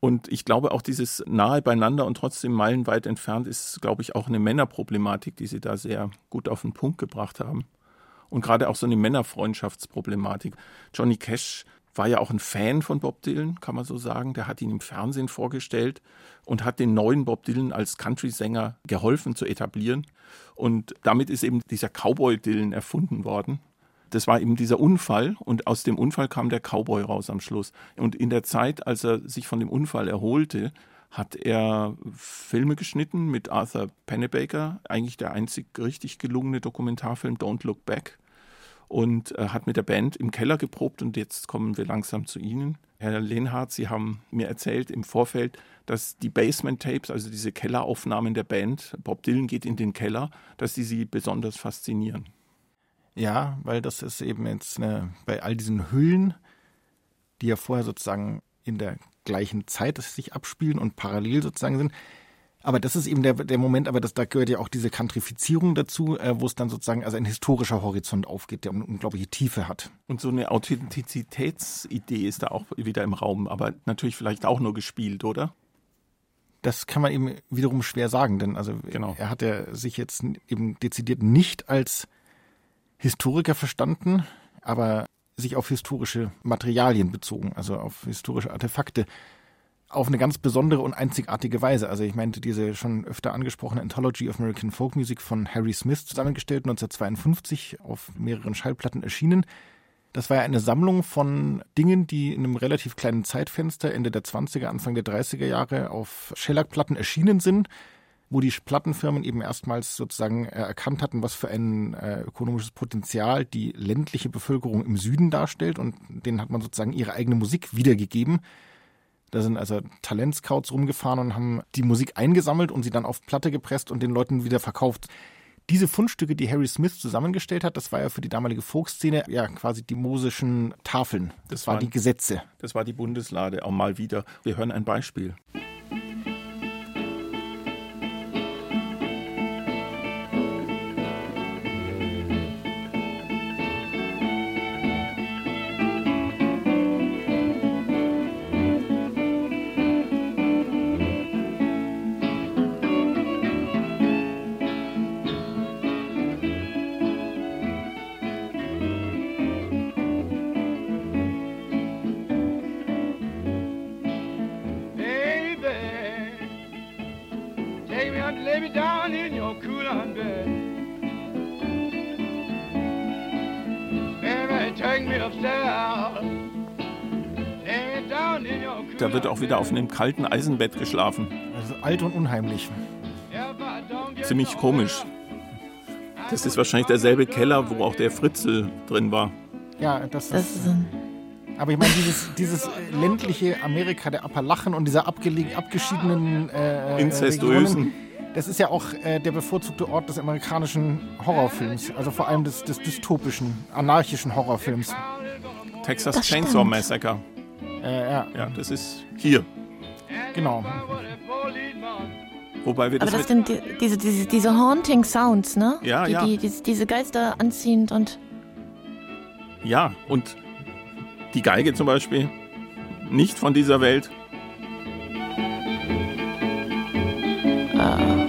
Und ich glaube auch dieses nahe beieinander und trotzdem meilenweit entfernt ist, glaube ich, auch eine Männerproblematik, die sie da sehr gut auf den Punkt gebracht haben. Und gerade auch so eine Männerfreundschaftsproblematik. Johnny Cash war ja auch ein Fan von Bob Dylan, kann man so sagen. Der hat ihn im Fernsehen vorgestellt und hat den neuen Bob Dylan als Country-Sänger geholfen zu etablieren. Und damit ist eben dieser Cowboy Dylan erfunden worden. Das war eben dieser Unfall und aus dem Unfall kam der Cowboy raus am Schluss. Und in der Zeit, als er sich von dem Unfall erholte, hat er Filme geschnitten mit Arthur Pennebaker, eigentlich der einzig richtig gelungene Dokumentarfilm Don't Look Back und äh, hat mit der Band im Keller geprobt und jetzt kommen wir langsam zu Ihnen. Herr Lehnhardt, Sie haben mir erzählt im Vorfeld, dass die Basement Tapes, also diese Kelleraufnahmen der Band, Bob Dylan geht in den Keller, dass die Sie besonders faszinieren. Ja, weil das ist eben jetzt eine, bei all diesen Hüllen, die ja vorher sozusagen in der gleichen Zeit sich abspielen und parallel sozusagen sind. Aber das ist eben der, der Moment, aber das, da gehört ja auch diese Kantrifizierung dazu, äh, wo es dann sozusagen also ein historischer Horizont aufgeht, der eine unglaubliche Tiefe hat. Und so eine Authentizitätsidee ist da auch wieder im Raum, aber natürlich vielleicht auch nur gespielt, oder? Das kann man eben wiederum schwer sagen, denn also Genau. er hat ja sich jetzt eben dezidiert nicht als Historiker verstanden, aber sich auf historische Materialien bezogen, also auf historische Artefakte, auf eine ganz besondere und einzigartige Weise. Also ich meinte diese schon öfter angesprochene Anthology of American Folk Music von Harry Smith zusammengestellt, 1952 auf mehreren Schallplatten erschienen. Das war ja eine Sammlung von Dingen, die in einem relativ kleinen Zeitfenster Ende der 20er, Anfang der 30er Jahre auf Shellac-Platten erschienen sind, wo die Plattenfirmen eben erstmals sozusagen äh, erkannt hatten, was für ein äh, ökonomisches Potenzial die ländliche Bevölkerung im Süden darstellt und denen hat man sozusagen ihre eigene Musik wiedergegeben. Da sind also Talentscouts rumgefahren und haben die Musik eingesammelt und sie dann auf Platte gepresst und den Leuten wieder verkauft. Diese Fundstücke, die Harry Smith zusammengestellt hat, das war ja für die damalige Folkszene ja quasi die mosischen Tafeln. Das, Das war waren- die Gesetze. Das war die Bundeslade auch mal wieder. Wir hören ein Beispiel. Down in your cool on bed. Baby, take me upstairs. Lay me down in your cool Da wird auch wieder auf einem kalten Eisenbett geschlafen. Also alt und unheimlich. Ziemlich komisch. Das ist wahrscheinlich derselbe Keller, wo auch der Fritzel drin war. Ja, das, Das ist. Aber ich meine, dieses, dieses ländliche Amerika der Appalachen und dieser abgelegen, abgeschiedenen äh, äh, Inzestuösen. Regionen, das ist ja auch äh, der bevorzugte Ort des amerikanischen Horrorfilms. Also vor allem des, des dystopischen, anarchischen Horrorfilms. Texas Das Chainsaw stimmt. Massacre. Äh, ja, Ja, das ist hier. genau. Wobei wir Aber das, das mit, sind die, diese, diese, diese Haunting Sounds, ne? Ja, die, ja. Die, diese, diese Geister anziehend und Ja, und die Geige zum Beispiel. Nicht von dieser Welt. Kann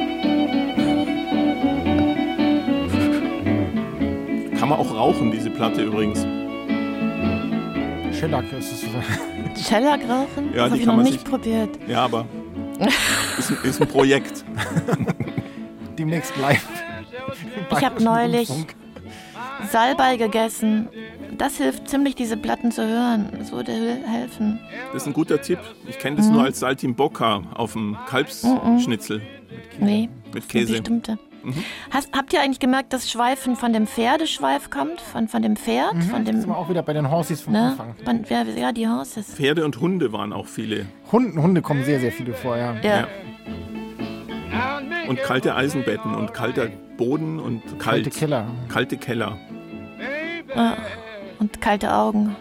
man auch rauchen, diese Platte übrigens. Shellac ist es. <laughs> Shellac rauchen? Ja, das die habe ich kann noch man nicht sich- probiert. Ja, aber ist ein, ist ein Projekt. <laughs> Demnächst live. Ich habe neulich Salbei gegessen. Das hilft ziemlich, diese Platten zu hören. Das würde hel- helfen. Das ist ein guter Tipp. Ich kenne das nur als Saltimbocca auf dem Kalbsschnitzel Nee, mit eine Käse. bestimmte. Hast, habt ihr eigentlich gemerkt, dass Schweifen von dem Pferdeschweif kommt? Von, von dem Pferd? Von Sind dem, wir auch wieder bei den Horsies vom ne? Anfang. Von, ja, ja, die Horses. Pferde und Hunde waren auch viele. Hunden, Hunde kommen sehr, sehr viele vor, ja. Ja. Und kalte Eisenbetten und kalter Boden und kalt. Kalte Keller. Kalte Keller. Ah, Und kalte Augen.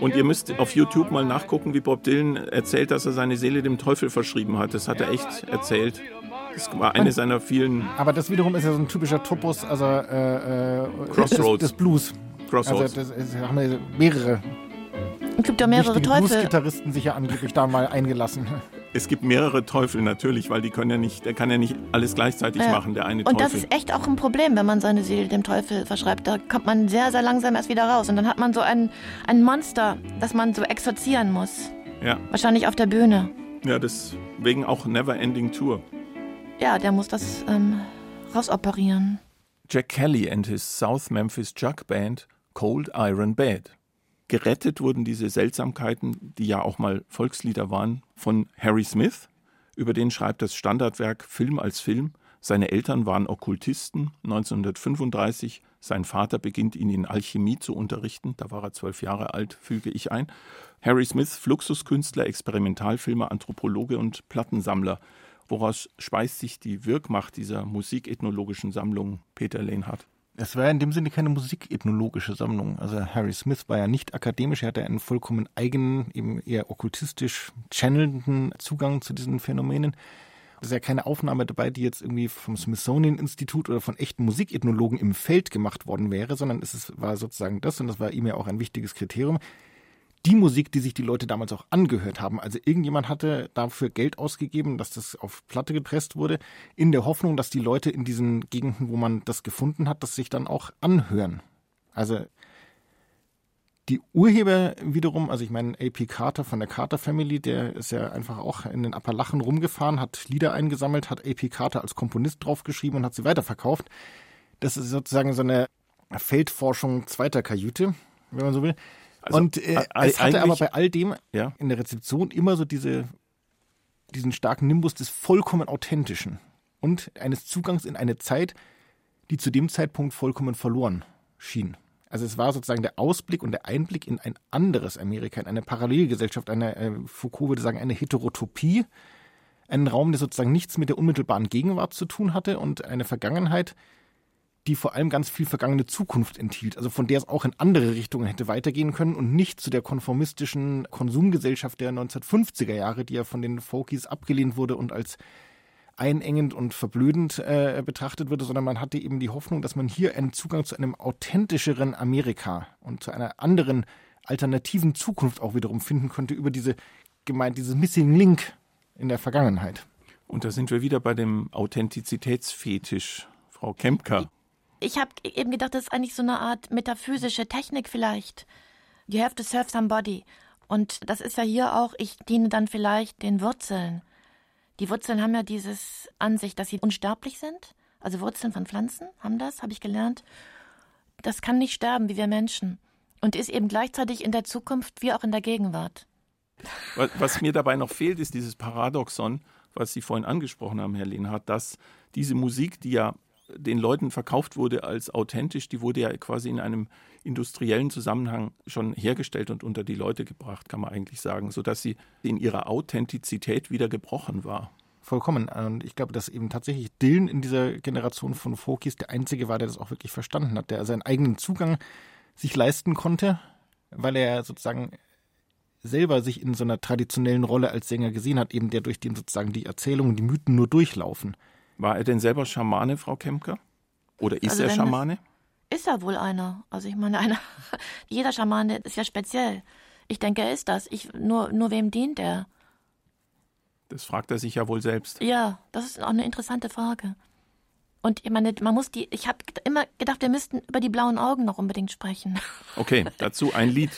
Und ihr müsst auf YouTube mal nachgucken, wie Bob Dylan erzählt, dass er seine Seele dem Teufel verschrieben hat. Das hat er echt erzählt. Das war eine seiner vielen Aber das wiederum ist ja so ein typischer Topos, also äh, äh, Crossroads. Des, des Blues. Crossroads. Also das haben wir mehrere Es gibt ja mehrere Teufel. Blues-Gitarristen sich ja angeblich da mal eingelassen. es gibt mehrere Teufel natürlich, weil die können ja nicht, der kann ja nicht alles gleichzeitig Ja. machen, der eine Und das Teufel. ist echt auch ein Problem, wenn man seine Seele dem Teufel verschreibt. Da kommt man sehr, sehr langsam erst wieder raus. Und dann hat man so ein, ein Monster, das man so exorzieren muss. Ja, Wahrscheinlich auf der Bühne. ja, deswegen auch Never Ending Tour. Ja, der muss das ähm, rausoperieren. Jack Kelly and his South Memphis Jug Band Cold Iron Bed. Gerettet wurden diese Seltsamkeiten, die ja auch mal Volkslieder waren, von Harry Smith. Über den schreibt das Standardwerk Film als Film. Seine Eltern waren Okkultisten. 1935 sein Vater beginnt ihn in Alchemie zu unterrichten. Da war er zwölf Jahre alt, füge ich ein. Harry Smith, Fluxuskünstler, Experimentalfilmer, Anthropologe und Plattensammler. Woraus speist sich die Wirkmacht dieser musikethnologischen Sammlung, Peter Lehnhardt? Es war in dem Sinne keine musikethnologische Sammlung. Also Harry Smith war ja nicht akademisch, er hatte einen vollkommen eigenen, eben eher okkultistisch channelnden Zugang zu diesen Phänomenen. Es ist ja keine Aufnahme dabei, die jetzt irgendwie vom Smithsonian Institut oder von echten Musikethnologen im Feld gemacht worden wäre, sondern es war sozusagen das, und das war ihm ja auch ein wichtiges Kriterium, die Musik, die sich die Leute damals auch angehört haben. Also irgendjemand hatte dafür Geld ausgegeben, dass das auf Platte gepresst wurde, in der Hoffnung, dass die Leute in diesen Gegenden, wo man das gefunden hat, das sich dann auch anhören. Also die Urheber wiederum, also ich meine AP Carter von der Carter Family, der ist ja einfach auch in den Appalachen rumgefahren, hat Lieder eingesammelt, hat AP Carter als Komponist draufgeschrieben und hat sie weiterverkauft. Das ist sozusagen so eine Feldforschung zweiter Kajüte, wenn man so will. Also, und äh, es hatte aber bei all dem Ja. in der Rezeption immer so diese, diesen starken Nimbus des vollkommen Authentischen und eines Zugangs in eine Zeit, die zu dem Zeitpunkt vollkommen verloren schien. Also es war sozusagen der Ausblick und der Einblick in ein anderes Amerika, in eine Parallelgesellschaft, eine, äh, Foucault würde sagen, eine Heterotopie, einen Raum, der sozusagen nichts mit der unmittelbaren Gegenwart zu tun hatte und eine Vergangenheit, die vor allem ganz viel vergangene Zukunft enthielt, also von der es auch in andere Richtungen hätte weitergehen können und nicht zu der konformistischen Konsumgesellschaft der 1950er Jahre, die ja von den Folkies abgelehnt wurde und als einengend und verblödend äh, betrachtet wurde, sondern man hatte eben die Hoffnung, dass man hier einen Zugang zu einem authentischeren Amerika und zu einer anderen alternativen Zukunft auch wiederum finden könnte über diese gemeint dieses Missing Link in der Vergangenheit. Und da sind wir wieder bei dem Authentizitätsfetisch, Frau Kempka. Ich habe eben gedacht, das ist eigentlich so eine Art metaphysische Technik vielleicht. You have to serve somebody. Und das ist ja hier auch, ich diene dann vielleicht den Wurzeln. Die Wurzeln haben ja dieses Ansicht, dass sie unsterblich sind. Also Wurzeln von Pflanzen haben das, habe ich gelernt. Das kann nicht sterben wie wir Menschen und ist eben gleichzeitig in der Zukunft wie auch in der Gegenwart. Was, mir dabei noch fehlt, ist dieses Paradoxon, was Sie vorhin angesprochen haben, Herr Lehnhardt, dass diese Musik, die ja den Leuten verkauft wurde als authentisch, die wurde ja quasi in einem industriellen Zusammenhang schon hergestellt und unter die Leute gebracht, kann man eigentlich sagen, sodass sie in ihrer Authentizität wieder gebrochen war. Vollkommen. Und ich glaube, dass eben tatsächlich Dylan in dieser Generation von Folkies der Einzige war, der das auch wirklich verstanden hat, der seinen eigenen Zugang sich leisten konnte, weil er sozusagen selber sich in so einer traditionellen Rolle als Sänger gesehen hat, eben der durch den sozusagen die Erzählungen, die Mythen nur durchlaufen. War er denn selber Schamane, Frau Kemker? Oder ist Also er Schamane? Ist er wohl einer? Also ich meine, einer, <laughs> jeder Schamane ist ja speziell. Ich denke, er ist das. Ich, nur, nur wem dient er? Das fragt er sich ja wohl selbst. Ja, das ist auch eine interessante Frage. Und ich meine, man muss die, ich habe immer gedacht, wir müssten über die blauen Augen noch unbedingt sprechen. Okay, <laughs> dazu ein Lied.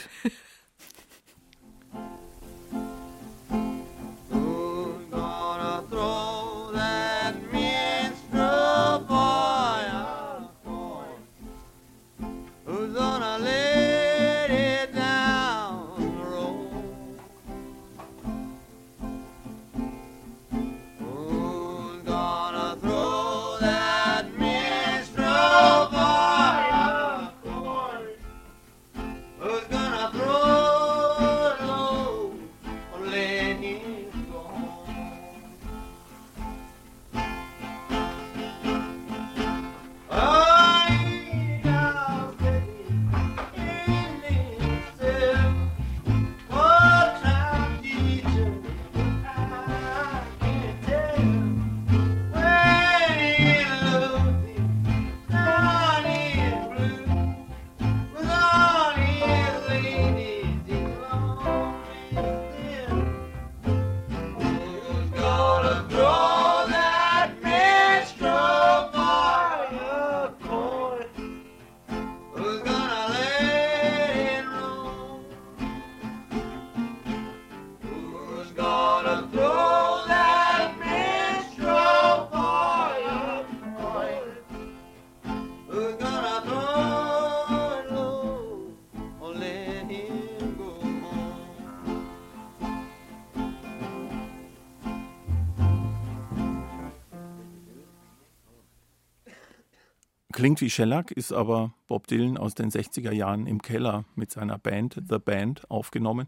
Klingt wie Shellac, ist aber Bob Dylan aus den 60er Jahren im Keller mit seiner Band, The Band, aufgenommen.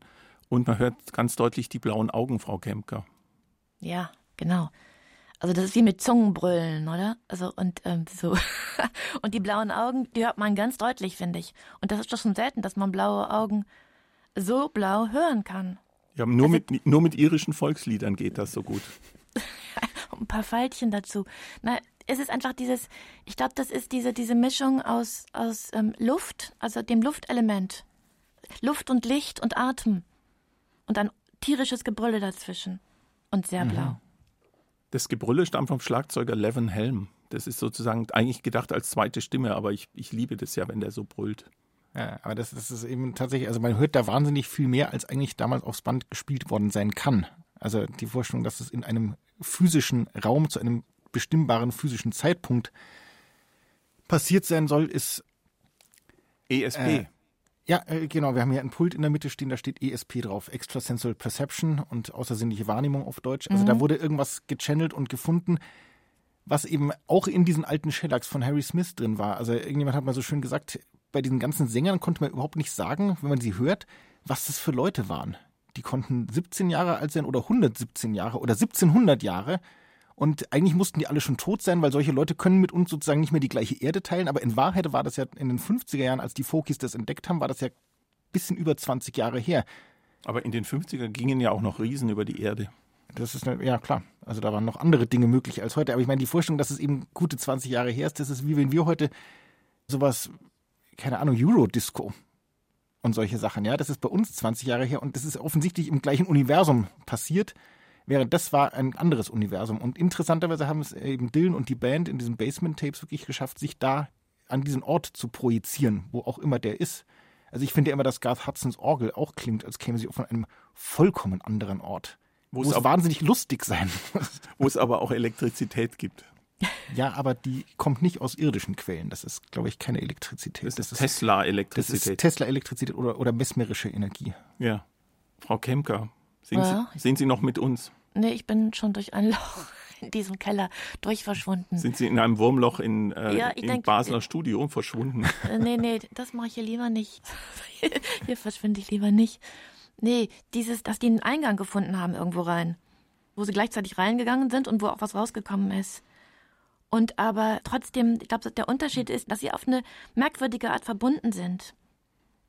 Und man hört ganz deutlich die blauen Augen, Frau Kemker. Ja, genau. Also das ist wie mit Zungenbrüllen, oder? Also und ähm, so <laughs> und die blauen Augen, die hört man ganz deutlich, finde ich. Und das ist doch schon selten, dass man blaue Augen so blau hören kann. Ja, nur, Also- mit, nur mit irischen Volksliedern geht das so gut. <laughs> ein paar Pfeilchen dazu. Na, es ist einfach dieses, ich glaube, das ist diese, diese Mischung aus, aus ähm, Luft, also dem Luftelement. Luft und Licht und Atem. Und ein tierisches Gebrülle dazwischen. Und sehr blau. Das Gebrülle stammt vom Schlagzeuger Levin Helm. Das ist sozusagen eigentlich gedacht als zweite Stimme, aber ich, ich liebe das ja, wenn der so brüllt. Ja, aber das, das ist eben tatsächlich, also man hört da wahnsinnig viel mehr, als eigentlich damals aufs Band gespielt worden sein kann. Also die Vorstellung, dass es in einem physischen Raum zu einem bestimmbaren physischen Zeitpunkt passiert sein soll, ist ESP. Äh, ja, äh, genau. Wir haben hier einen Pult in der Mitte stehen, da steht ESP drauf. Extrasensory Perception und außersinnliche Wahrnehmung auf Deutsch. Also da wurde irgendwas gechannelt und gefunden, was eben auch in diesen alten Shellacks von Harry Smith drin war. Also irgendjemand hat mal so schön gesagt, bei diesen ganzen Sängern konnte man überhaupt nicht sagen, wenn man sie hört, was das für Leute waren. Die konnten 17 Jahre alt sein oder 117 Jahre oder 1700 Jahre. Und eigentlich mussten die alle schon tot sein, weil solche Leute können mit uns sozusagen nicht mehr die gleiche Erde teilen. Aber in Wahrheit war das ja in den 50er Jahren, als die Folkies das entdeckt haben, war das ja ein bisschen über 20 Jahre her. Aber in den 50er gingen ja auch noch Riesen über die Erde. Das ist, eine, ja klar. Also da waren noch andere Dinge möglich als heute. Aber ich meine, die Vorstellung, dass es eben gute 20 Jahre her ist, das ist wie wenn wir heute sowas, keine Ahnung, Eurodisco und solche Sachen, ja. Das ist bei uns 20 Jahre her und das ist offensichtlich im gleichen Universum passiert. Während das war ein anderes Universum. Und interessanterweise haben es eben Dylan und die Band in diesen Basement-Tapes wirklich geschafft, sich da an diesen Ort zu projizieren, wo auch immer der ist. Also ich finde ja immer, dass Garth Hudsons Orgel auch klingt, als käme sie von einem vollkommen anderen Ort. Wo muss es, ab, wahnsinnig lustig sein. <laughs> wo es aber auch Elektrizität gibt. ja, aber die kommt nicht aus irdischen Quellen. Das ist, glaube ich, keine Elektrizität. Das ist Das ist Tesla-Elektrizität. Tesla-Elektrizität oder, oder mesmerische Energie. Ja. Frau Kemker, sind, Ja. Sie, sind Sie noch mit uns? Nee, ich bin schon durch ein Loch <laughs> in diesem Keller durchverschwunden. Sind Sie in einem Wurmloch in, äh, Ja, im denk- Basler Studio verschwunden? <laughs> Äh, nee, nee, das mache ich hier lieber nicht. <laughs> hier verschwinde ich lieber nicht. Nee, dieses, dass die einen Eingang gefunden haben irgendwo rein, wo sie gleichzeitig reingegangen sind und wo auch was rausgekommen ist. Und aber trotzdem, ich glaube, der Unterschied ist, dass sie auf eine merkwürdige Art verbunden sind.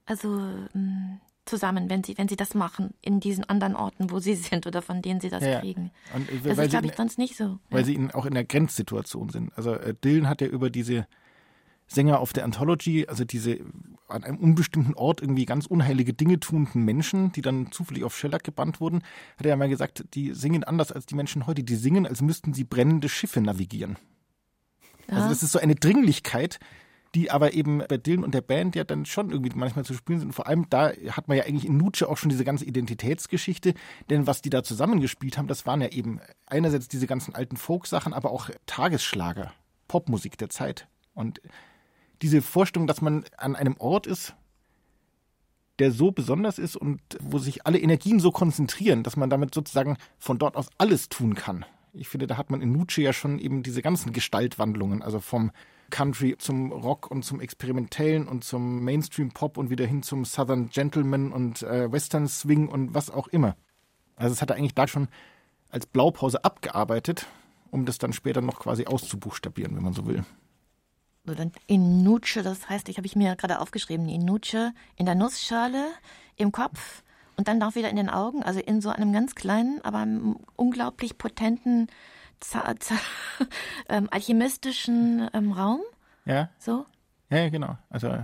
Also mh, zusammen, wenn sie, wenn sie das machen, in diesen anderen Orten, wo sie <laughs> sind oder von denen sie das Ja, kriegen. Und, äh, Das ist, glaube ich, sonst nicht so. weil ja. sie auch in der Grenzsituation sind. Also äh, Dylan hat ja über diese Sänger auf der Anthology, also diese an einem unbestimmten Ort irgendwie ganz unheilige Dinge tuenden Menschen, die dann zufällig auf Shellac gebannt wurden, hat er ja mal gesagt, die singen anders als die Menschen heute. Die singen, als müssten sie brennende Schiffe navigieren. Also Ja. das ist so eine Dringlichkeit, die aber eben bei Dylan und der Band ja dann schon irgendwie manchmal zu spielen sind. Vor allem da hat man ja eigentlich in Nutsche auch schon diese ganze Identitätsgeschichte, denn was die da zusammengespielt haben, das waren ja eben einerseits diese ganzen alten Folk-Sachen, aber auch Tagesschlager, Popmusik der Zeit. Und diese Vorstellung, dass man an einem Ort ist, der so besonders ist und wo sich alle Energien so konzentrieren, dass man damit sozusagen von dort aus alles tun kann. Ich finde, da hat man in Nutsche ja schon eben diese ganzen Gestaltwandlungen, also vom Country zum Rock und zum Experimentellen und zum Mainstream-Pop und wieder hin zum Southern Gentleman und äh, Western Swing und was auch immer. Also es hat er eigentlich da schon als Blaupause abgearbeitet, um das dann später noch quasi auszubuchstabieren, wenn man so will. So, dann in Nutsche, das heißt, ich habe ich mir gerade aufgeschrieben, in Nutsche, in der Nussschale, im Kopf und dann auch wieder in den Augen, also in so einem ganz kleinen, aber unglaublich potenten, <laughs> ähm, alchemistischen ähm, Raum. Ja, So. ja, genau. Also äh,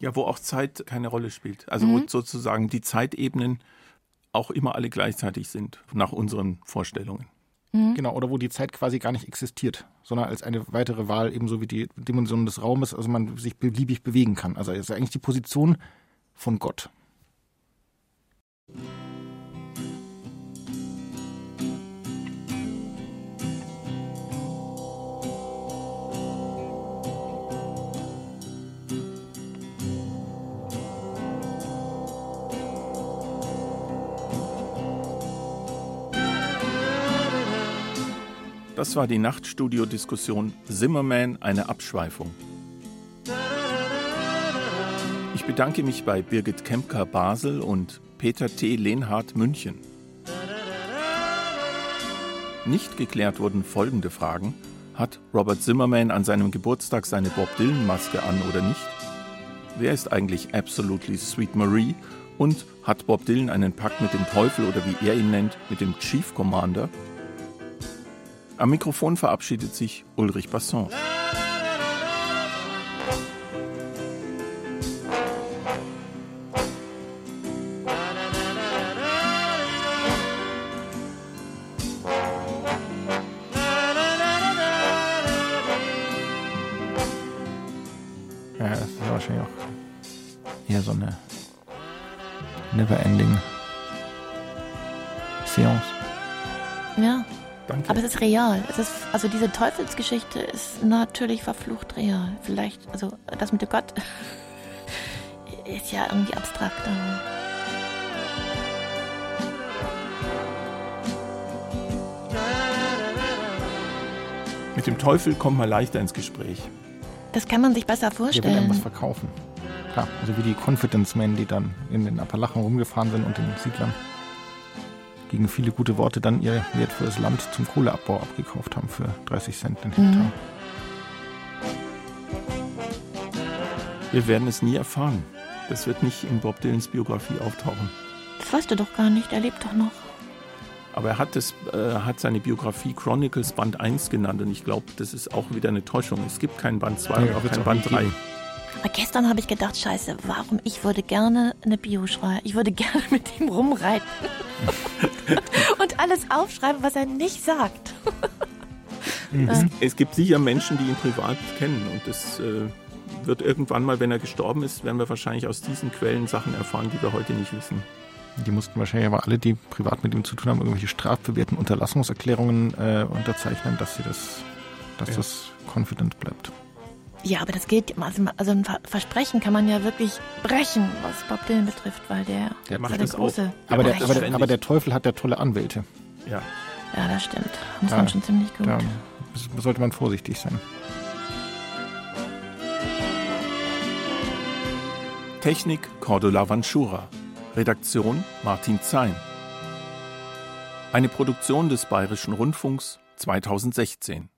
Ja, wo auch Zeit keine Rolle spielt. Also Mhm. wo sozusagen die Zeitebenen auch immer alle gleichzeitig sind, nach unseren Vorstellungen. Genau, oder wo die Zeit quasi gar nicht existiert, sondern als eine weitere Wahl, ebenso wie die Dimension des Raumes, also man sich beliebig bewegen kann. Also es ist eigentlich die Position von Gott. Das war die Nachtstudio-Diskussion Zimmerman, eine Abschweifung. Ich bedanke mich bei Birgit Kempker Basel und Peter T. Lehnhardt München. Nicht geklärt wurden folgende Fragen. Hat Robert Zimmerman an seinem Geburtstag seine Bob Dylan-Maske an oder nicht? Wer ist eigentlich Absolutely Sweet Marie? Und hat Bob Dylan einen Pakt mit dem Teufel oder wie er ihn nennt, mit dem Chief Commander? Am Mikrofon verabschiedet sich Ulrich Basson. Real. Es ist, also diese Teufelsgeschichte ist natürlich verflucht real. Vielleicht, also das mit dem Gott <laughs> ist ja irgendwie abstrakt. Aber Mit dem Teufel kommt man leichter ins Gespräch. das kann man sich besser Der will einem was vorstellen. verkaufen. Klar, also wie die Confidence Men, die dann in den Appalachen rumgefahren sind und den Siedlern gegen viele gute Worte dann ihr wertvolles Land zum Kohleabbau abgekauft haben für 30 Cent den Hektar. Wir werden es nie erfahren. Das wird nicht in Bob Dylans Biografie auftauchen. Das weißt du doch gar nicht. Er lebt doch noch. Aber er hat, das, äh, hat seine Biografie Chronicles Band 1 genannt und ich glaube, das ist auch wieder eine Täuschung. Es gibt keinen Band 2 Nee, und auch keinen auch Band nie 3. geben. Aber gestern habe ich gedacht, scheiße, warum? Ich würde gerne eine Bio schreiben. Ich würde gerne <laughs> mit ihm rumreiten. <laughs> <laughs> Und alles aufschreiben, was er nicht sagt. Es, <laughs> es gibt sicher Menschen, die ihn privat kennen und das äh, wird irgendwann mal, wenn er gestorben ist, werden wir wahrscheinlich aus diesen Quellen Sachen erfahren, die wir heute nicht wissen. Die mussten wahrscheinlich aber alle, die privat mit ihm zu tun haben, irgendwelche strafbewährten Unterlassungserklärungen äh, unterzeichnen, dass sie das, dass Ja. das confident bleibt. Ja, aber das geht, also, also ein Ver- Versprechen kann man ja wirklich brechen, was Bob Dylan betrifft, weil der, Der macht der das große Aber der, aber, der, aber der Teufel hat ja tolle Anwälte. Ja. Ja, das stimmt. Muss Ja. man schon ziemlich gut. Da sollte man vorsichtig sein. Technik Cordula Vanschura. Redaktion Martin Zein. Eine Produktion des Bayerischen Rundfunks 2016.